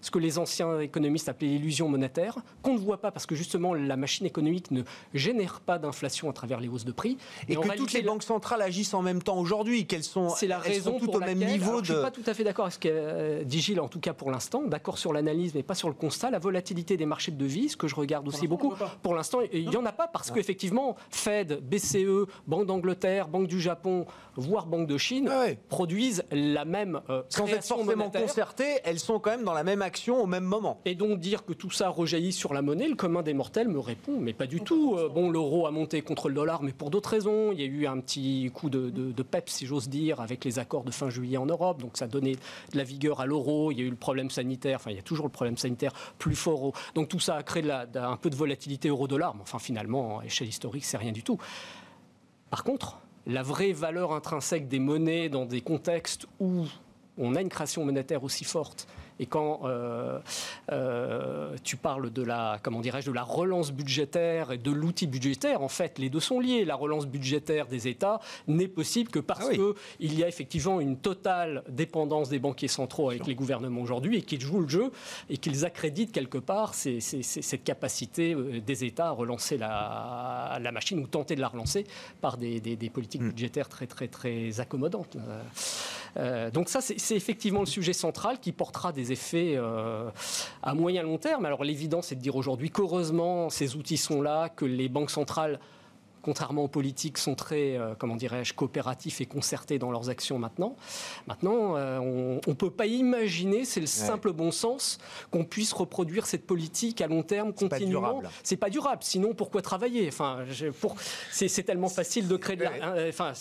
ce que les anciens économistes appelaient l'illusion monétaire, qu'on ne voit pas parce que justement la machine économique ne génère pas d'inflation à travers les hausses de prix. Et, que toutes les banques centrales agissent en même temps aujourd'hui, qu'elles sont, c'est la raison tout au même niveau. de... Je ne suis pas tout à fait d'accord avec ce que euh, dit Gilles, en tout cas pour l'instant, d'accord sur l'analyse mais pas sur le constat. La volatilité des marchés de devises, que je regarde aussi beaucoup, pour l'instant il n'y en a pas parce qu'effectivement Fed, BCE, Banque d'Angleterre, Banque du Japon, voire Banque de Chine produisent la même euh, sans être forcément concertées, elles sont quand même dans la même au même moment. Et donc dire que tout ça rejaillit sur la monnaie, le commun des mortels me répond, mais pas du tout. Euh, bon, l'euro a monté contre le dollar, mais pour d'autres raisons. Il y a eu un petit coup de, de, pep, si j'ose dire, avec les accords de fin juillet en Europe. Donc ça donné de la vigueur à l'euro. Il y a eu le problème sanitaire, enfin il y a toujours le problème sanitaire plus fort. Donc tout ça a créé un peu de volatilité euro-dollar. Mais enfin finalement, à échelle historique, c'est rien du tout. Par contre, la vraie valeur intrinsèque des monnaies dans des contextes où on a une création monétaire aussi forte et quand euh, euh, tu parles de la, comment dirais-je, de la relance budgétaire et de l'outil budgétaire, en fait, les deux sont liés. La relance budgétaire des États n'est possible que parce ah qu'il y a effectivement une totale dépendance des banquiers centraux avec les gouvernements aujourd'hui et qu'ils jouent le jeu et qu'ils accréditent quelque part cette capacité euh, des États à relancer la, la, machine ou tenter de la relancer par des, des, politiques hmm. budgétaires très très très accommodantes. Donc ça, c'est effectivement le sujet central qui portera des effets euh, à moyen long terme. Alors l'évidence, c'est de dire aujourd'hui qu'heureusement, ces outils sont là, que les banques centrales contrairement aux politiques, sont très, euh, comment dirais-je, coopératifs et concertés dans leurs actions maintenant. Maintenant, euh, on ne peut pas imaginer, c'est le simple bon sens, qu'on puisse reproduire cette politique à long terme continuellement. C'est pas durable. Sinon, pourquoi travailler? Enfin, pour, c'est tellement facile de créer de la. Hein, enfin,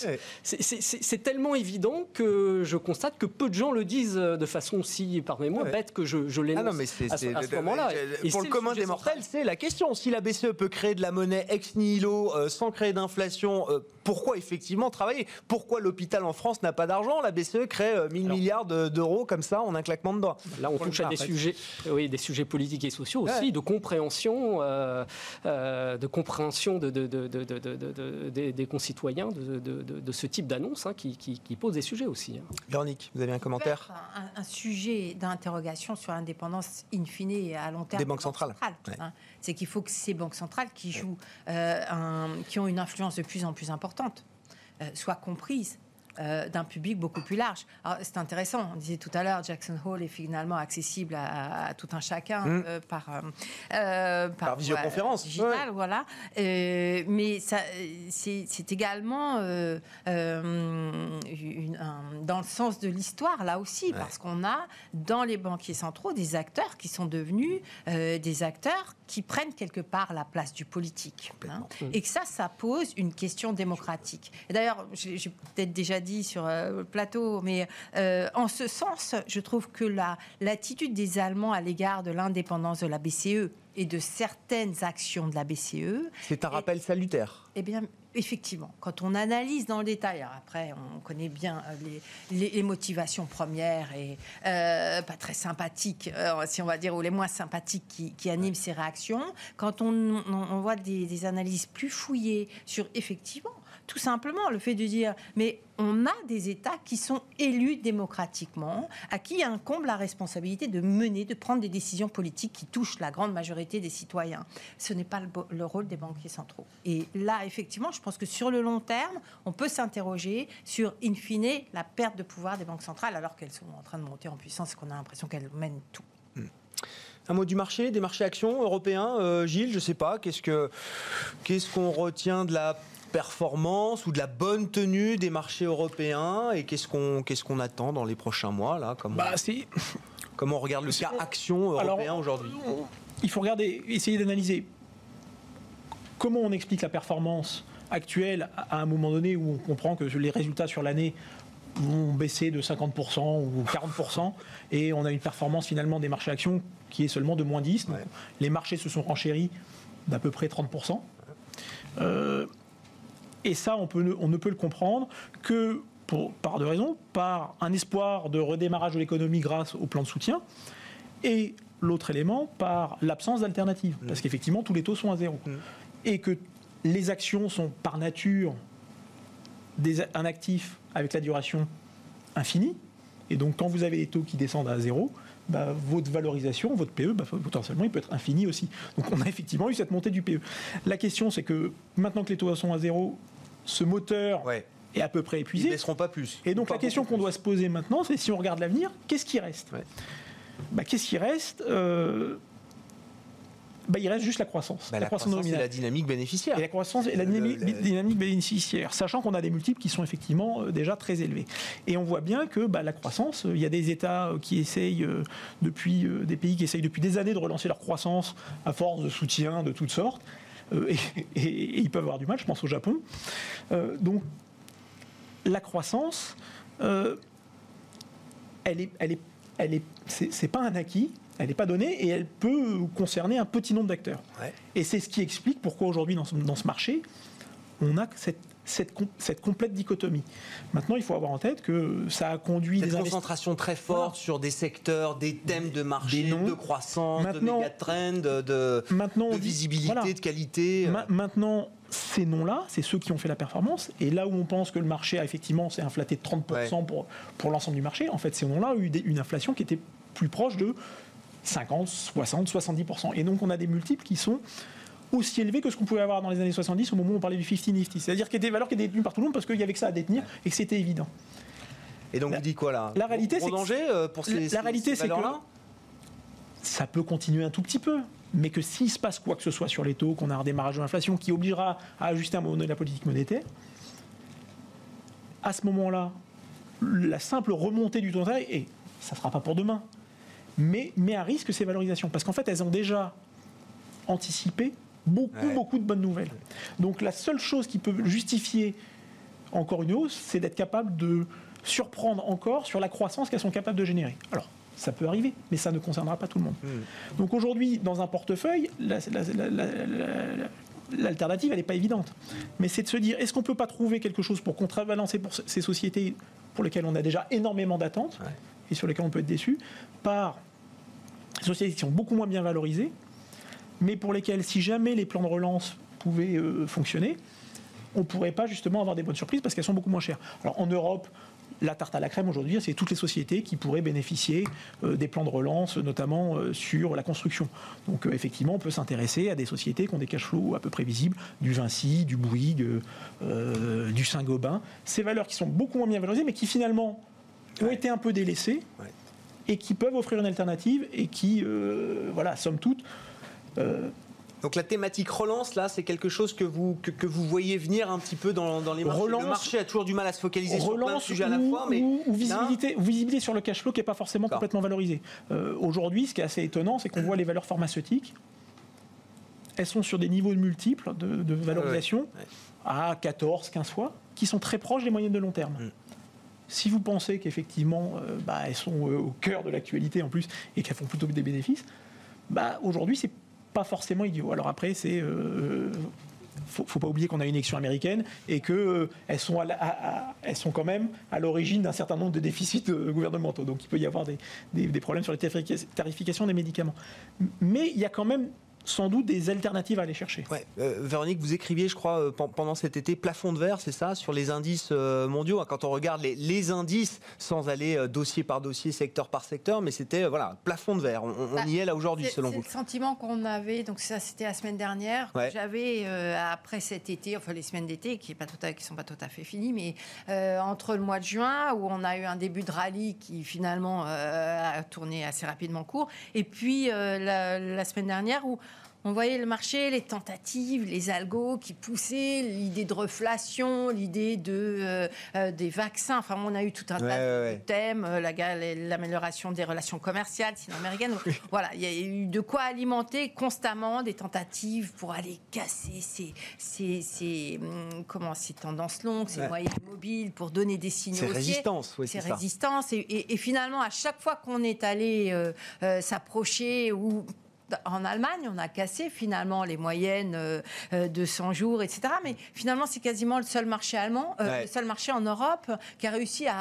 c'est tellement évident que je constate que peu de gens le disent de façon si, pardonnez-moi, bête que je, je l'énonce ah à, ce moment-là. Pour le commun des mortels, c'est la question. Si la BCE peut créer de la monnaie ex nihilo euh, sans créer d'inflation, euh, pourquoi effectivement travailler? Pourquoi l'hôpital en France n'a pas d'argent? La BCE crée 1000 euh, milliards d'euros comme ça en un claquement de doigts. Là, on touche à des sujets, oui, des sujets politiques et sociaux aussi, de compréhension, euh, de compréhension de, des concitoyens de, ce type d'annonce hein, qui, qui, pose des sujets aussi. Hein. Véronique, vous avez un commentaire? Un, sujet d'interrogation sur l'indépendance in fine et à long terme des banques centrales. C'est qu'il faut que ces banques centrales qui jouent, un, qui ont une influence de plus en plus importante euh, soient comprises euh, d'un public beaucoup plus large. C'est intéressant, on disait tout à l'heure, Jackson Hole est finalement accessible à, tout un chacun mmh. euh, par, par, visioconférence. Digital, voilà. mais c'est également une, dans le sens de l'histoire, là aussi, parce qu'on a dans les banquiers centraux des acteurs qui sont devenus des acteurs qui prennent quelque part la place du politique. Hein. et que ça, ça pose une question démocratique. Et d'ailleurs, j'ai peut-être déjà dit sur euh, le plateau, mais euh, en ce sens, je trouve que l'attitude des Allemands à l'égard de l'indépendance de la BCE et de certaines actions de la BCE... C'est un rappel salutaire. Eh bien, effectivement, quand on analyse dans le détail, après on connaît bien euh, les, motivations premières et euh, pas très sympathiques, euh, si on va dire, ou les moins sympathiques qui, animent ces réactions, quand on, voit des, des, analyses plus fouillées sur effectivement tout simplement le fait de dire, mais on a des États qui sont élus démocratiquement, à qui incombe la responsabilité de mener, de prendre des décisions politiques qui touchent la grande majorité des citoyens. Ce n'est pas le, rôle des banquiers centraux. Et là, effectivement, je pense que sur le long terme, on peut s'interroger sur, in fine, la perte de pouvoir des banques centrales, alors qu'elles sont en train de monter en puissance et qu'on a l'impression qu'elles mènent tout. Hmm. Un mot du marché, des marchés actions européens, euh, Gilles, je ne sais pas, qu'est-ce que qu'est-ce qu'on retient de la performance ou de la bonne tenue des marchés européens et qu'est-ce qu'on qu'est-ce qu'on attend dans les prochains mois là comment, bah, comment on regarde le cas action européen aujourd'hui Il faut regarder, essayer d'analyser comment on explique la performance actuelle à un moment donné où on comprend que les résultats sur l'année vont baisser de 50% ou 40% et on a une performance finalement des marchés actions qui est seulement de moins 10. Les marchés se sont renchéris d'à peu près 30%. Euh, et ça, on, peut, on ne peut le comprendre que pour, par deux raisons. Par un espoir de redémarrage de l'économie grâce au plan de soutien. Et l'autre élément, par l'absence d'alternative. Mmh. Parce qu'effectivement, tous les taux sont à zéro. Mmh. Et que les actions sont par nature des, un actif avec la duration infinie. Et donc, quand vous avez des taux qui descendent à zéro, bah, votre valorisation, votre PE, bah, potentiellement, il peut être infini aussi. Donc, on a effectivement eu cette montée du PE. La question, c'est que maintenant que les taux sont à zéro, ce moteur est à peu près épuisé. Ils ne laisseront pas plus. Et donc la question qu'on doit se poser maintenant, c'est si on regarde l'avenir, qu'est-ce qui reste bah, Qu'est-ce qui reste euh, bah, il reste juste la croissance. Bah, la, croissance, la dynamique bénéficiaire. Et la croissance et la dynamique, bénéficiaire, sachant qu'on a des multiples qui sont effectivement euh, déjà très élevés. Et on voit bien que bah, la croissance, il y a des États euh, qui essayent depuis, des pays qui essayent depuis des années de relancer leur croissance à force de soutien de toutes sortes. Euh, et, ils peuvent avoir du mal, je pense au Japon. Euh, donc la croissance, euh, elle est, elle est, elle est, c'est pas un acquis, elle n'est pas donnée et elle peut concerner un petit nombre d'acteurs. Et c'est ce qui explique pourquoi aujourd'hui dans, ce marché, on a cette cette, cette, complète dichotomie. Maintenant, il faut avoir en tête que ça a conduit des concentration très forte sur des secteurs, des thèmes de marché, de croissance, de mégatrend, de, de, maintenant, de visibilité, de qualité. maintenant, ces noms-là, c'est ceux qui ont fait la performance. Et là où on pense que le marché a effectivement s'est inflaté de 30% pour, pour l'ensemble du marché, en fait, ces noms-là ont eu une inflation qui était plus proche de 50, 60, 70%. Et donc, on a des multiples qui sont aussi élevé que ce qu'on pouvait avoir dans les années 70 au moment où on parlait du 50 Nifty. C'est-à-dire qu'il y a des valeurs qui étaient détenues par tout le monde parce qu'il y avait que ça à détenir et que c'était évident. Et donc, vous dites quoi là? La réalité, c'est danger euh, pour ces, la, réalité, c'est que ça peut continuer un tout petit peu, mais que s'il se passe quoi que ce soit sur les taux, qu'on a un redémarrage de l'inflation qui obligera à ajuster un moment donné la politique monétaire, à ce moment-là, la simple remontée du taux d'intérêt, et ça ne sera pas pour demain, mais met à risque ces valorisations. Parce qu'en fait, elles ont déjà anticipé beaucoup, beaucoup de bonnes nouvelles. Donc la seule chose qui peut justifier encore une hausse, c'est d'être capable de surprendre encore sur la croissance qu'elles sont capables de générer. Alors, ça peut arriver, mais ça ne concernera pas tout le monde. Hmm. Donc aujourd'hui, dans un portefeuille, l'alternative, elle n'est pas évidente. Mais c'est de se dire, est-ce qu'on ne peut pas trouver quelque chose pour contrebalancer pour ces sociétés pour lesquelles on a déjà énormément d'attentes et sur lesquelles on peut être déçu, par sociétés qui sont beaucoup moins bien valorisées, mais pour lesquels, si jamais les plans de relance pouvaient euh, fonctionner, on ne pourrait pas justement avoir des bonnes surprises parce qu'elles sont beaucoup moins chères. Alors en Europe, la tarte à la crème aujourd'hui, c'est toutes les sociétés qui pourraient bénéficier euh, des plans de relance, notamment euh, sur la construction. Donc effectivement, on peut s'intéresser à des sociétés qui ont des cash flows à peu près visibles, du Vinci, du Bouygues, du Saint-Gobain. Ces valeurs qui sont beaucoup moins bien valorisées, mais qui finalement ont été un peu délaissées et qui peuvent offrir une alternative et qui, voilà, somme toute, donc la thématique relance, là, c'est quelque chose que vous, que, vous voyez venir un petit peu dans, les marchés. Relance, le marché a toujours du mal à se focaliser sur plein de sujets à la fois. Mais ou, visibilité, visibilité, sur le cash flow qui n'est pas forcément complètement valorisé. Euh, aujourd'hui, ce qui est assez étonnant, c'est qu'on voit les valeurs pharmaceutiques. Elles sont sur des niveaux multiples de, valorisation à 14, 15 fois, qui sont très proches des moyennes de long terme. Mm. Si vous pensez qu'effectivement, euh, bah, elles sont au cœur de l'actualité en plus et qu'elles font plutôt des bénéfices, bah, aujourd'hui, c'est forcément idiot. Alors après, c'est euh, faut, pas oublier qu'on a une élection américaine et qu'elles euh, elles sont, elles sont quand même à l'origine d'un certain nombre de déficits euh, gouvernementaux. Donc il peut y avoir des, des, des problèmes sur les tarifications des médicaments. Mais il y a quand même sans doute des alternatives à aller chercher. Ouais. Euh, Véronique, vous écriviez, je crois, euh, pendant cet été, plafond de verre, c'est ça, sur les indices euh, mondiaux. Hein, quand on regarde les, indices, sans aller dossier par dossier, secteur par secteur, mais c'était voilà plafond de verre. On, bah, y est là aujourd'hui, selon vous. C'est le sentiment qu'on avait. Donc ça, c'était la semaine dernière. J'avais après cet été, enfin les semaines d'été, qui ne qui sont pas tout à fait finies, mais entre le mois de juin où on a eu un début de rallye qui finalement a tourné assez rapidement court, et puis la, la semaine dernière où on voyait le marché, les tentatives, les algos qui poussaient, l'idée de reflation, l'idée de, euh, euh, des vaccins. Enfin, on a eu tout un tas de thèmes, euh, l'amélioration des relations commerciales sino-américaines. voilà, il y a eu de quoi alimenter constamment des tentatives pour aller casser ces, ces, ces hum, comment, ces tendances longues, ces moyens mobiles, pour donner des signaux. Ces résistances, oui, Ces résistances. Et, et, finalement, à chaque fois qu'on est allé s'approcher ou en Allemagne, on a cassé finalement les moyennes euh, euh, de 100 jours, etc. Mais finalement, c'est quasiment le seul marché allemand, euh, le seul marché en Europe qui a réussi à,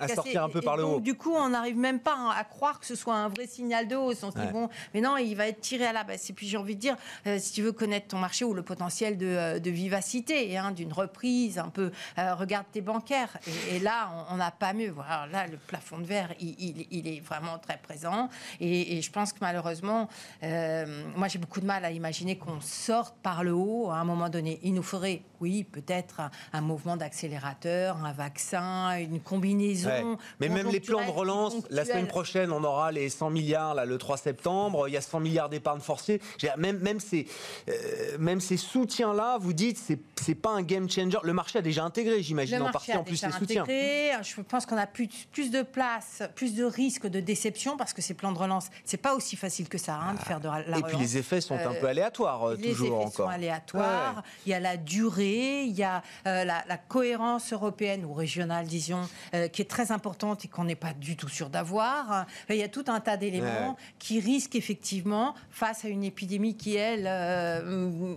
à, sortir un peu par le haut. Du coup, on n'arrive même pas à croire que ce soit un vrai signal de hausse. On se dit, bon, mais non, il va être tiré à la baisse. Et puis, j'ai envie de dire, si tu veux connaître ton marché ou le potentiel de, vivacité, hein, d'une reprise, un peu, regarde tes bancaires. Et, là, on n'a pas mieux. Voilà, là, le plafond de verre, il, est vraiment très présent. Et, et je pense que malheureusement, euh, moi, j'ai beaucoup de mal à imaginer qu'on sorte par le haut à un moment donné. Il nous faudrait, oui, peut-être un, mouvement d'accélérateur, un vaccin, une combinaison. Mais même les plans de relance, la semaine prochaine, on aura les 100 milliards là, le 3 septembre. Il y a 100 milliards d'épargne forcée. Même, même ces, euh, même ces soutiens-là, vous dites, c'est c'est pas un game changer. Le marché a déjà intégré, j'imagine, en partie en plus les soutiens. Je pense qu'on a plus, plus de place, plus de risques de déception parce que ces plans de relance, c'est pas aussi facile que ça hein, faire de et puis les effets sont un peu aléatoires, euh, les toujours effets sont aléatoires. Il y a la durée, il y a euh, la, cohérence européenne ou régionale, disons, euh, qui est très importante et qu'on n'est pas du tout sûr d'avoir. Il y a tout un tas d'éléments qui risquent effectivement, face à une épidémie qui, elle,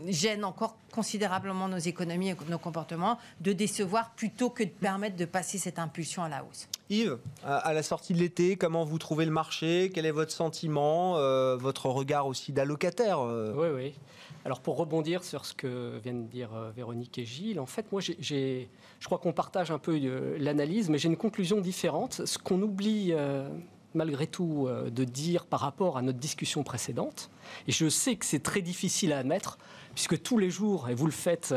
gêne encore considérablement nos économies et nos comportements, de décevoir plutôt que de permettre de passer cette impulsion à la hausse. Yves, à la sortie de l'été, comment vous trouvez le marché? Quel est votre sentiment euh, Votre regard aussi d'allocataire euh? Oui, oui. Alors pour rebondir sur ce que viennent de dire euh, Véronique et Gilles, en fait, moi, j'ai, je crois qu'on partage un peu l'analyse, mais j'ai une conclusion différente. Ce qu'on oublie malgré tout de dire par rapport à notre discussion précédente, et je sais que c'est très difficile à admettre, puisque tous les jours, et vous le faites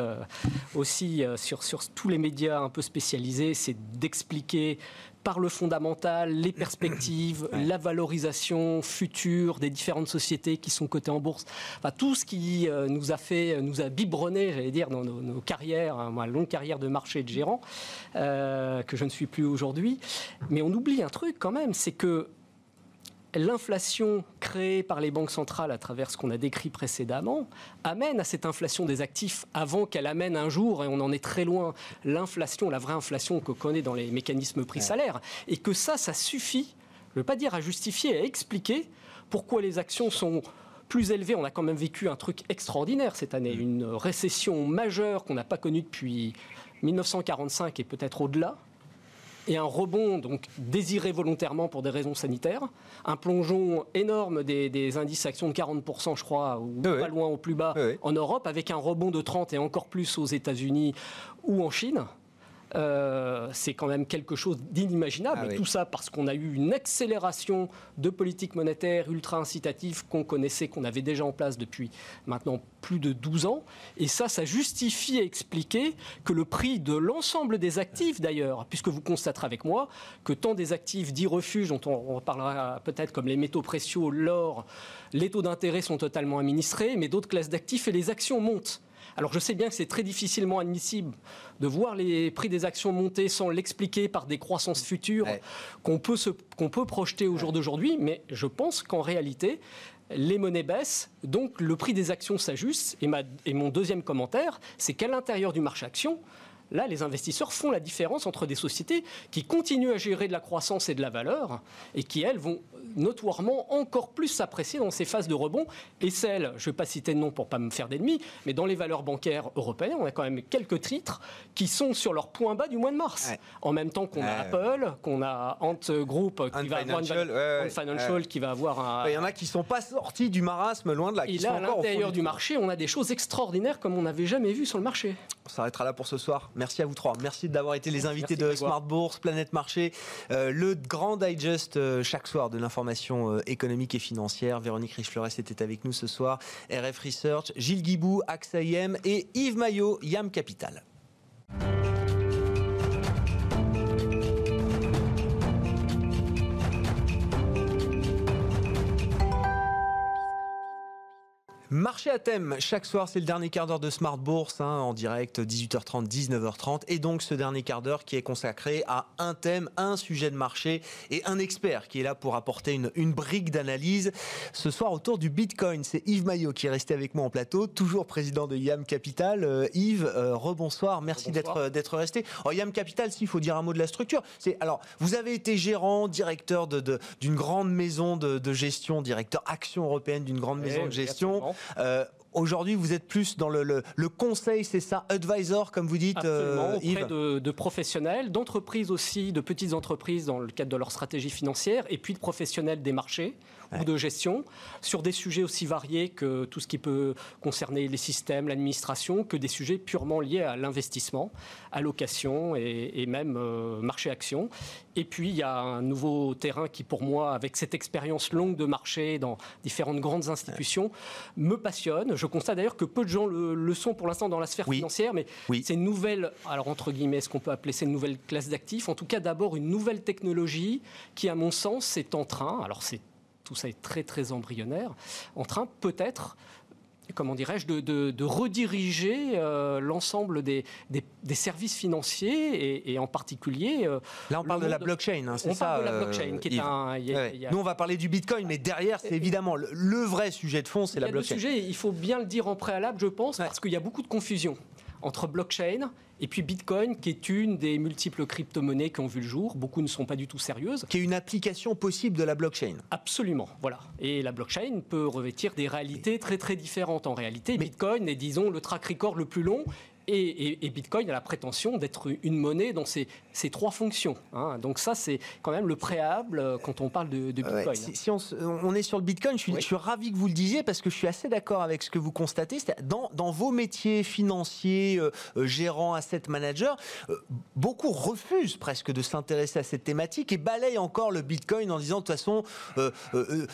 aussi sur, sur tous les médias un peu spécialisés, c'est d'expliquer par le fondamental, les perspectives, la valorisation future des différentes sociétés qui sont cotées en bourse. Enfin, tout ce qui euh, nous a fait, nous a biberonné, j'allais dire, dans nos, carrières, hein, ma longue carrière de marché de gérant, euh, que je ne suis plus aujourd'hui. Mais on oublie un truc quand même, c'est que l'inflation créée par les banques centrales à travers ce qu'on a décrit précédemment amène à cette inflation des actifs avant qu'elle amène un jour, et on en est très loin, l'inflation, la vraie inflation que connaît dans les mécanismes prix-salaire, et que ça, ça suffit, je ne veux pas dire à justifier, à expliquer pourquoi les actions sont plus élevées. On a quand même vécu un truc extraordinaire cette année, une récession majeure qu'on n'a pas connue depuis 1945 et peut-être au-delà et un rebond donc désiré volontairement pour des raisons sanitaires, un plongeon énorme des, indices actions de 40%, je crois, ou pas loin au plus bas en Europe, avec un rebond de 30 et encore plus aux États-Unis ou en Chine. Euh, c'est quand même quelque chose d'inimaginable. Ah Tout ça parce qu'on a eu une accélération de politique monétaire ultra incitative qu'on connaissait, qu'on avait déjà en place depuis maintenant plus de 12 ans. Et ça, ça justifie et expliquer que le prix de l'ensemble des actifs, d'ailleurs, puisque vous constaterez avec moi que tant des actifs dits refuges, dont on, parlera peut-être comme les métaux précieux, l'or, les taux d'intérêt sont totalement administrés, mais d'autres classes d'actifs et les actions montent. Alors je sais bien que c'est très difficilement admissible de voir les prix des actions monter sans l'expliquer par des croissances futures qu'on peut, projeter au jour d'aujourd'hui, mais je pense qu'en réalité, les monnaies baissent, donc le prix des actions s'ajuste. Et, et mon deuxième commentaire, c'est qu'à l'intérieur du marché action, Là, les investisseurs font la différence entre des sociétés qui continuent à gérer de la croissance et de la valeur et qui, elles, vont notoirement encore plus s'apprécier dans ces phases de rebond. Et celles, je ne vais pas citer de nom pour ne pas me faire d'ennemis, mais dans les valeurs bancaires européennes, on a quand même quelques titres qui sont sur leur point bas du mois de mars. En même temps qu'on a Apple, qu'on a Ant Group qui va avoir une, Financial qui va avoir un. Il y en a qui ne sont pas sortis du marasme, loin de là. Et là, à l'intérieur du marché, on a des choses extraordinaires comme on n'avait jamais vu sur le marché. On s'arrêtera là pour ce soir. Merci à vous trois. Merci d'avoir été les invités de Smart Bourse, Planète Marché, euh, le grand digest euh, chaque soir de l'information euh, économique et financière. Véronique Riche-Flores était avec nous ce soir. RF Research, Gilles Guibou, AXA IM et Yves Maillot, YAM Capital. Marché à thème, chaque soir c'est le dernier quart d'heure de Smart Bourse hein, en direct 18h30, 19h30 et donc ce dernier quart d'heure qui est consacré à un thème, un sujet de marché et un expert qui est là pour apporter une, une brique d'analyse. Ce soir autour du Bitcoin, c'est Yves Maillot qui est resté avec moi en plateau, toujours président de YAM Capital. Euh, Yves, euh, rebonsoir, merci d'être d'être resté. Oh, YAM Capital, s'il faut dire un mot de la structure, c'est alors vous avez été gérant, directeur d'une de, d'une grande maison de, de, gestion, directeur action européenne d'une grande maison de gestion. Euh, aujourd'hui, vous êtes plus dans le, le, conseil, c'est ça, advisor, comme vous dites, euh, auprès de, de, professionnels, d'entreprises aussi, de petites entreprises dans le cadre de leur stratégie financière, et puis de professionnels des marchés ou de gestion, sur des sujets aussi variés que tout ce qui peut concerner les systèmes, l'administration, que des sujets purement liés à l'investissement, allocation et, et même euh, marché action. Et puis, il y a un nouveau terrain qui, pour moi, avec cette expérience longue de marché dans différentes grandes institutions, me passionne. Je constate d'ailleurs que peu de gens le, sont pour l'instant dans la sphère financière, mais c'est une nouvelle, alors entre guillemets, ce qu'on peut appeler c'est une nouvelle classe d'actifs, en tout cas d'abord une nouvelle technologie qui, à mon sens, est en train, alors c'est tout ça est très très embryonnaire, en train peut-être comment dirais-je, de, rediriger euh, l'ensemble des, des, services financiers et, en particulier. Euh, Là, on parle de la blockchain, hein, c'est ça. On parle de la blockchain, qui est un. Nous, on va parler du Bitcoin, mais derrière, c'est évidemment le, vrai sujet de fond, c'est la blockchain. Le sujet, il faut bien le dire en préalable, je pense, parce qu'il y a beaucoup de confusion entre blockchain et puis Bitcoin, qui est une des multiples crypto-monnaies qui ont vu le jour. Beaucoup ne sont pas du tout sérieuses. Qui est une application possible de la blockchain. Absolument, voilà. Et la blockchain peut revêtir des réalités très très différentes en réalité. Bitcoin est, disons, le track record le plus long et, Bitcoin a la prétention d'être une monnaie dans ces, trois fonctions. Hein. Donc ça, c'est quand même le préalable euh, quand on parle de, Bitcoin. si, on, est sur le Bitcoin, je suis, ravi que vous le disiez parce que je suis assez d'accord avec ce que vous constatez. Dans, dans vos métiers financiers, euh, euh, gérants, asset manager, beaucoup refusent presque de s'intéresser à cette thématique et balayent encore le Bitcoin en disant de toute façon,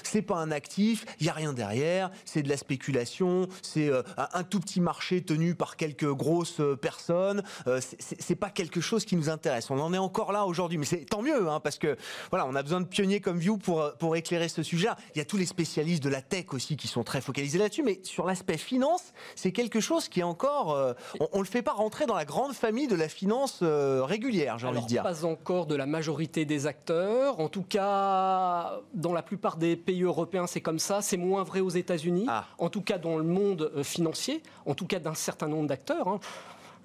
c'est pas un actif, il y a rien derrière, c'est de la spéculation, c'est un tout petit marché tenu par quelques gros euh, personne. Euh, c'est pas quelque chose qui nous intéresse. On en est encore là aujourd'hui, mais c'est tant mieux, hein, parce que voilà, on a besoin de pionniers comme vous pour euh, pour éclairer ce sujet. -là. Il y a tous les spécialistes de la tech aussi qui sont très focalisés là-dessus, mais sur l'aspect finance, c'est quelque chose qui est encore, on, on, le fait pas rentrer dans la grande famille de la finance régulière, j'ai envie de dire. Pas encore de la majorité des acteurs. En tout cas, dans la plupart des pays européens, c'est comme ça. C'est moins vrai aux États-Unis. Ah. En tout cas, dans le monde financier. En tout cas, d'un certain nombre d'acteurs. Hein.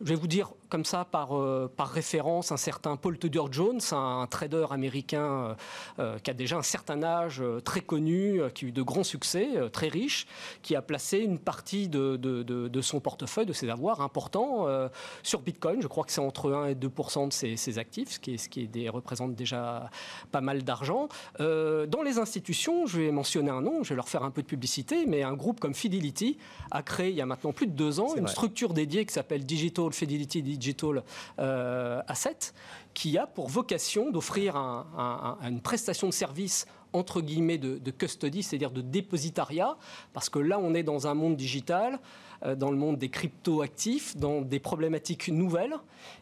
Je vais vous dire comme ça par, euh, par référence un certain Paul Tudor Jones, un, trader américain euh, euh, qui a déjà un certain âge, très connu, qui a eu de grands succès, très riche, qui a placé une partie de, de, de, son portefeuille, de ses avoirs importants sur Bitcoin. Je crois que c'est entre 1 et 2 de ses, ses, actifs, ce qui, est, ce qui est des, représente déjà pas mal d'argent. dans les institutions, je vais mentionner un nom, je vais leur faire un peu de publicité, mais un groupe comme Fidelity a créé il y a maintenant plus de deux ans une structure dédiée qui s'appelle Digital Fidelity Digital euh, Asset, qui a pour vocation d'offrir une prestation de service entre guillemets de, de custody, c'est-à-dire de dépositariat, parce que là on est dans un monde digital euh, dans le monde des crypto-actifs, dans des problématiques nouvelles,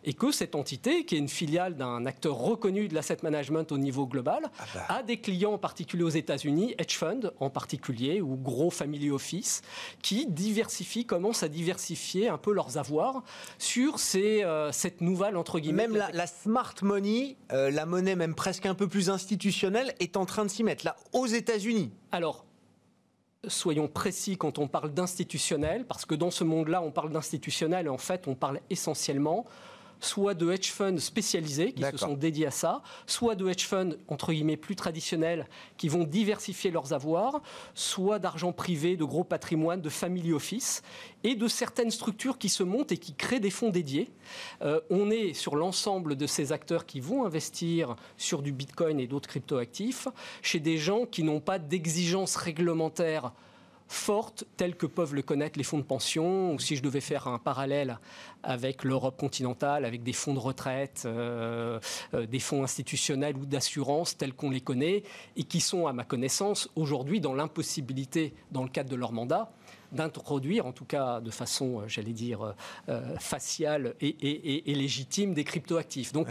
et que cette entité, qui est une filiale d'un acteur reconnu de l'asset management au niveau global, ah bah. a des clients en particulier aux États-Unis, hedge funds en particulier, ou gros family office, qui diversifient, commencent à diversifier un peu leurs avoirs sur ces, euh, cette nouvelle, entre guillemets... Même la, smart money, euh, la monnaie même presque un peu plus institutionnelle, est en train de s'y mettre, là, aux États-Unis. Alors, soyons précis quand on parle d'institutionnel, parce que dans ce monde-là, on parle d'institutionnel et en fait, on parle essentiellement soit de hedge funds spécialisés qui se sont dédiés à ça, soit de hedge funds entre guillemets plus traditionnels qui vont diversifier leurs avoirs, soit d'argent privé, de gros patrimoine, de family office et de certaines structures qui se montent et qui créent des fonds dédiés. Euh, on est sur l'ensemble de ces acteurs qui vont investir sur du Bitcoin et d'autres cryptoactifs chez des gens qui n'ont pas d'exigences réglementaires fortes telles que peuvent le connaître les fonds de pension, ou si je devais faire un parallèle avec l'Europe continentale, avec des fonds de retraite, euh, euh, des fonds institutionnels ou d'assurance tels qu'on les connaît, et qui sont, à ma connaissance, aujourd'hui dans l'impossibilité, dans le cadre de leur mandat, d'introduire, en tout cas de façon, euh, j'allais dire, faciale et, légitime, des cryptoactifs. Donc,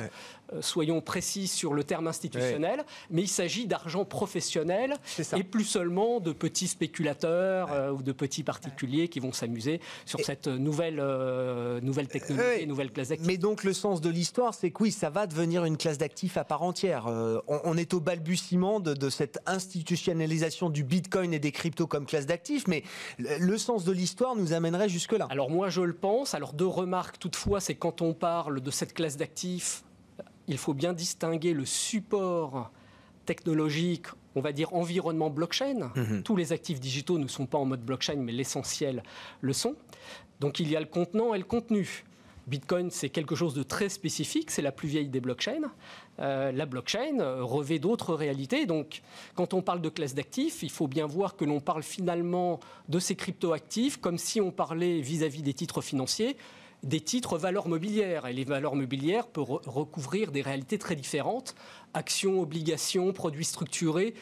euh, soyons précis sur le terme institutionnel, mais il s'agit d'argent professionnel et plus seulement de petits spéculateurs euh, ou de petits particuliers qui vont s'amuser sur cette nouvelle, euh, nouvelle technologie, nouvelle classe d'actifs. Mais donc le sens de l'histoire, c'est que oui, ça va devenir une classe d'actifs à part entière. On, est au balbutiement de, de, cette institutionnalisation du Bitcoin et des cryptos comme classe d'actifs, mais le sens de l'histoire nous amènerait jusque-là. Alors moi je le pense. Alors deux remarques toutefois, c'est quand on parle de cette classe d'actifs il faut bien distinguer le support technologique, on va dire environnement blockchain. Mhm. Tous les actifs digitaux ne sont pas en mode blockchain, mais l'essentiel le sont. Donc il y a le contenant et le contenu. Bitcoin, c'est quelque chose de très spécifique, c'est la plus vieille des blockchains. Euh, la blockchain revêt d'autres réalités. Donc, quand on parle de classe d'actifs, il faut bien voir que l'on parle finalement de ces cryptoactifs comme si on parlait vis à -vis des titres financiers des titres valeurs mobilières. Et les valeurs mobilières peuvent recouvrir des réalités très différentes. Actions, obligations, produits structurés,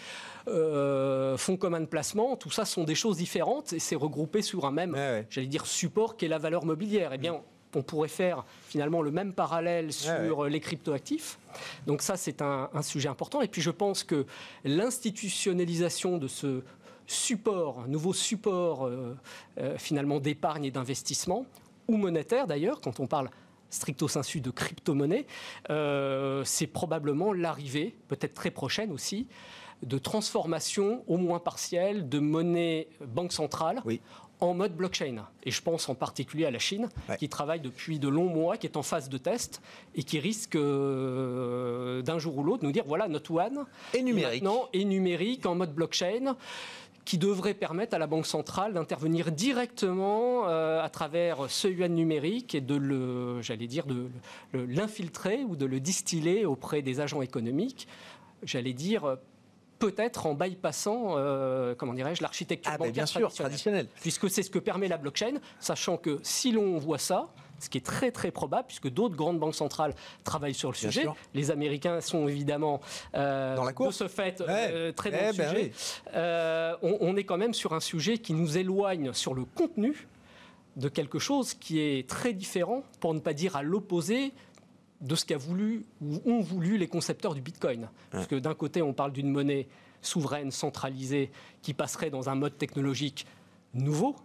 euh, fonds communs de placement, tout ça sont des choses différentes et c'est regroupé sur un même, j'allais dire, support qui est la valeur mobilière. Eh bien, on pourrait faire finalement le même parallèle sur les cryptoactifs. Donc ça, c'est un, sujet important. Et puis je pense que l'institutionnalisation de ce support, un nouveau support euh, euh, finalement d'épargne et d'investissement, ou monétaire d'ailleurs, quand on parle stricto sensu de crypto-monnaie, euh, c'est probablement l'arrivée, peut-être très prochaine aussi, de transformation au moins partielle de monnaie banque centrale en mode blockchain. Et je pense en particulier à la Chine, qui travaille depuis de longs mois, qui est en phase de test et qui risque euh, d'un jour ou l'autre nous dire voilà, notre one est numérique. maintenant est numérique en mode blockchain qui devrait permettre à la Banque centrale d'intervenir directement euh, à travers ce yuan numérique et de le, j'allais dire, de l'infiltrer ou de le distiller auprès des agents économiques, j'allais dire, peut-être en bypassant, euh, comment dirais-je, l'architecture ah, bancaire bien sûr, traditionnelle. Puisque c'est ce que permet la blockchain, sachant que si l'on voit ça, ce qui est très très probable, puisque d'autres grandes banques centrales travaillent sur le sujet. Les Américains sont évidemment euh, dans la course. de ce fait euh, très dans le ben sujet. on, on, est quand même sur un sujet qui nous éloigne sur le contenu de quelque chose qui est très différent, pour ne pas dire à l'opposé de ce qu'a voulu ou ont voulu les concepteurs du Bitcoin. Parce que d'un côté, on parle d'une monnaie souveraine, centralisée, qui passerait dans un mode technologique nouveau.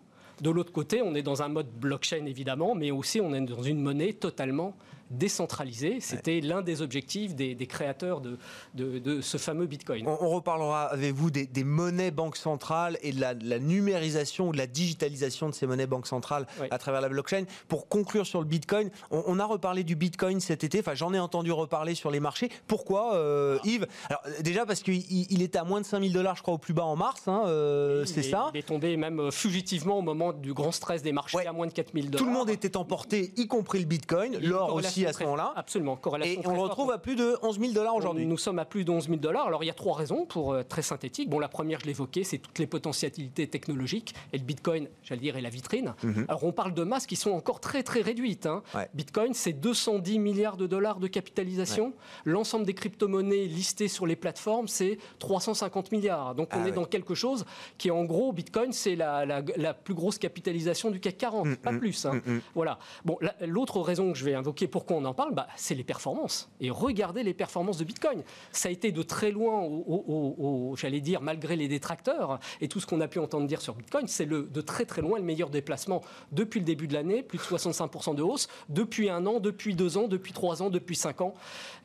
De l'autre côté, on est dans un mode blockchain évidemment, mais aussi on est dans une monnaie totalement décentralisé. C'était l'un des objectifs des, créateurs de, de, ce fameux Bitcoin. On, reparlera avec vous des, monnaies banques centrales et de la, numérisation ou de la digitalisation de ces monnaies banques centrales à travers la blockchain. Pour conclure sur le Bitcoin, on, a reparlé du Bitcoin cet été. Enfin, j'en ai entendu reparler sur les marchés. Pourquoi, euh, ah. Yves? Alors, déjà parce qu'il il était à moins de 5000 dollars, je crois, au plus bas en mars. Hein, euh, c'est ça? Il est tombé même euh, fugitivement au moment du grand stress des marchés à moins de 4000 dollars. Tout le monde était emporté, y compris le Bitcoin. L'or aussi à ce moment-là. Absolument. Corrélation et on le retrouve à plus de 11 000 dollars aujourd'hui. Nous sommes à plus de 11 000 dollars. Alors il y a trois raisons pour être très synthétique. Bon, la première, je l'évoquais, c'est toutes les potentialités technologiques. Et le Bitcoin, j'allais dire, est la vitrine. Mhm. Alors on parle de masses qui sont encore très très réduites. Hein. Bitcoin, c'est 210 milliards de dollars de capitalisation. L'ensemble des crypto-monnaies listées sur les plateformes, c'est 350 milliards. Donc on ah est dans quelque chose qui, en gros, Bitcoin, c'est la, la, plus grosse capitalisation du CAC 40, mm, pas mm, plus. Hein. Mm, voilà. Bon, l'autre raison que je vais invoquer, pourquoi on en parle, bah, c'est les performances. Et regardez les performances de Bitcoin. Ça a été de très loin, au, j'allais dire, malgré les détracteurs et tout ce qu'on a pu entendre dire sur Bitcoin, c'est de très très loin le meilleur déplacement depuis le début de l'année, plus de 65% de hausse, depuis un an, depuis deux ans, depuis trois ans, depuis cinq ans.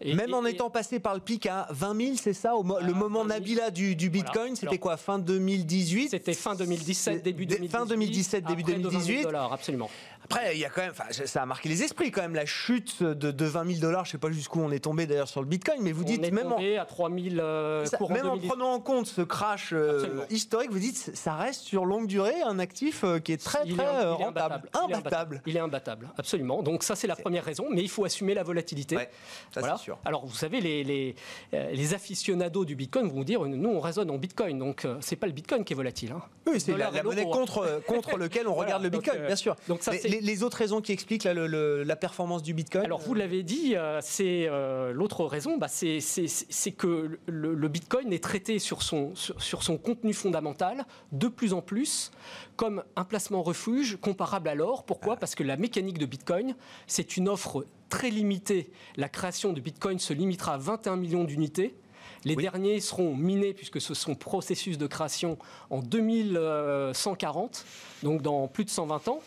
Et, Même en étant passé par le pic à 20 000, c'est ça, le moment Nabila du, Bitcoin, c'était quoi, fin 2018 C'était fin 2017, début 2018. Fin 2017, début 2018. absolument. Après, il y a quand même, ça a marqué les esprits quand même, la chute de, de 20 000 dollars. Je sais pas jusqu'où on est tombé d'ailleurs sur le Bitcoin, mais vous dites est même tombé en, à 3 000 euh, même en prenant en compte ce crash euh, historique, vous dites ça reste sur longue durée un actif euh, qui est très très rentable, imbattable. Il est imbattable, absolument. Donc ça c'est la première raison, mais il faut assumer la volatilité. ça, voilà. sûr. Alors vous savez les, les, les, aficionados du Bitcoin vont vous dire nous on raisonne en Bitcoin, donc c'est pas le Bitcoin qui est volatile. Hein. Oui, c'est la, monnaie contre contre lequel on regarde le Bitcoin, bien sûr. Donc ça, les, les autres raisons qui explique la performance du Bitcoin Alors, vous l'avez dit, euh, c'est euh, l'autre raison, bah, c'est que le, Bitcoin est traité sur son, sur, son contenu fondamental de plus en plus comme un placement refuge comparable à l'or. Pourquoi? Ah. Parce que la mécanique de Bitcoin, c'est une offre très limitée. La création de Bitcoin se limitera à 21 millions d'unités. Les derniers seront minés, puisque ce sont processus de création en 2140, donc dans plus de 120 ans.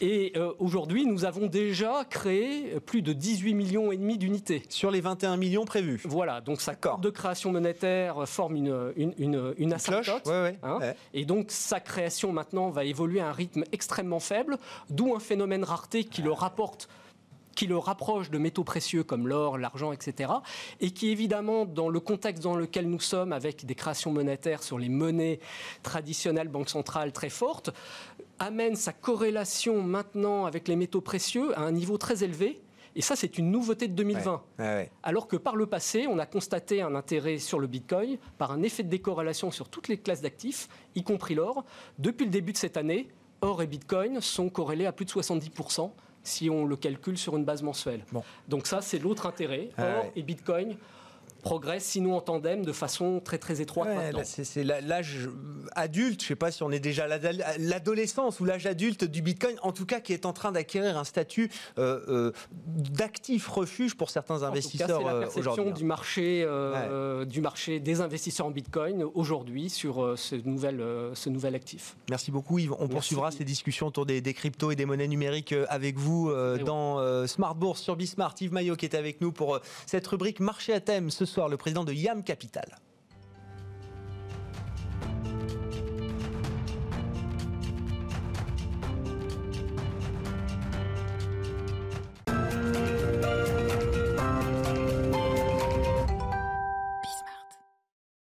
Et euh, aujourd'hui, nous avons déjà créé plus de 18 millions et demi d'unités. Sur les 21 millions prévus. Voilà, donc sa courbe de création monétaire forme une, une, une, une asymptote. Hein. Et donc sa création maintenant va évoluer à un rythme extrêmement faible, d'où un phénomène rareté qui le rapporte qui le rapproche de métaux précieux comme l'or, l'argent, etc. Et qui, évidemment, dans le contexte dans lequel nous sommes, avec des créations monétaires sur les monnaies traditionnelles, banques centrales très fortes, amène sa corrélation maintenant avec les métaux précieux à un niveau très élevé. Et ça, c'est une nouveauté de 2020. Alors que par le passé, on a constaté un intérêt sur le Bitcoin par un effet de décorrélation sur toutes les classes d'actifs, y compris l'or. Depuis le début de cette année, or et Bitcoin sont corrélés à plus de 70% si on le calcule sur une base mensuelle. Donc ça, c'est l'autre intérêt. Ah et Bitcoin progresse, sinon en tandem, de façon très très étroite. c'est l'âge adulte, je ne sais pas si on est déjà l'adolescence ou l'âge adulte du Bitcoin, en tout cas qui est en train d'acquérir un statut euh, euh, d'actif refuge pour certains investisseurs C'est la euh, perception du marché, du marché des investisseurs en Bitcoin aujourd'hui sur ce nouvel, ce nouvel actif. Merci beaucoup Yves. On poursuivra ces discussions autour des, des, cryptos et des monnaies numériques avec vous dans Smart Bourse sur Bismart. Yves Maillot qui est avec nous pour cette rubrique marché à thème ce le président de YAM Capital.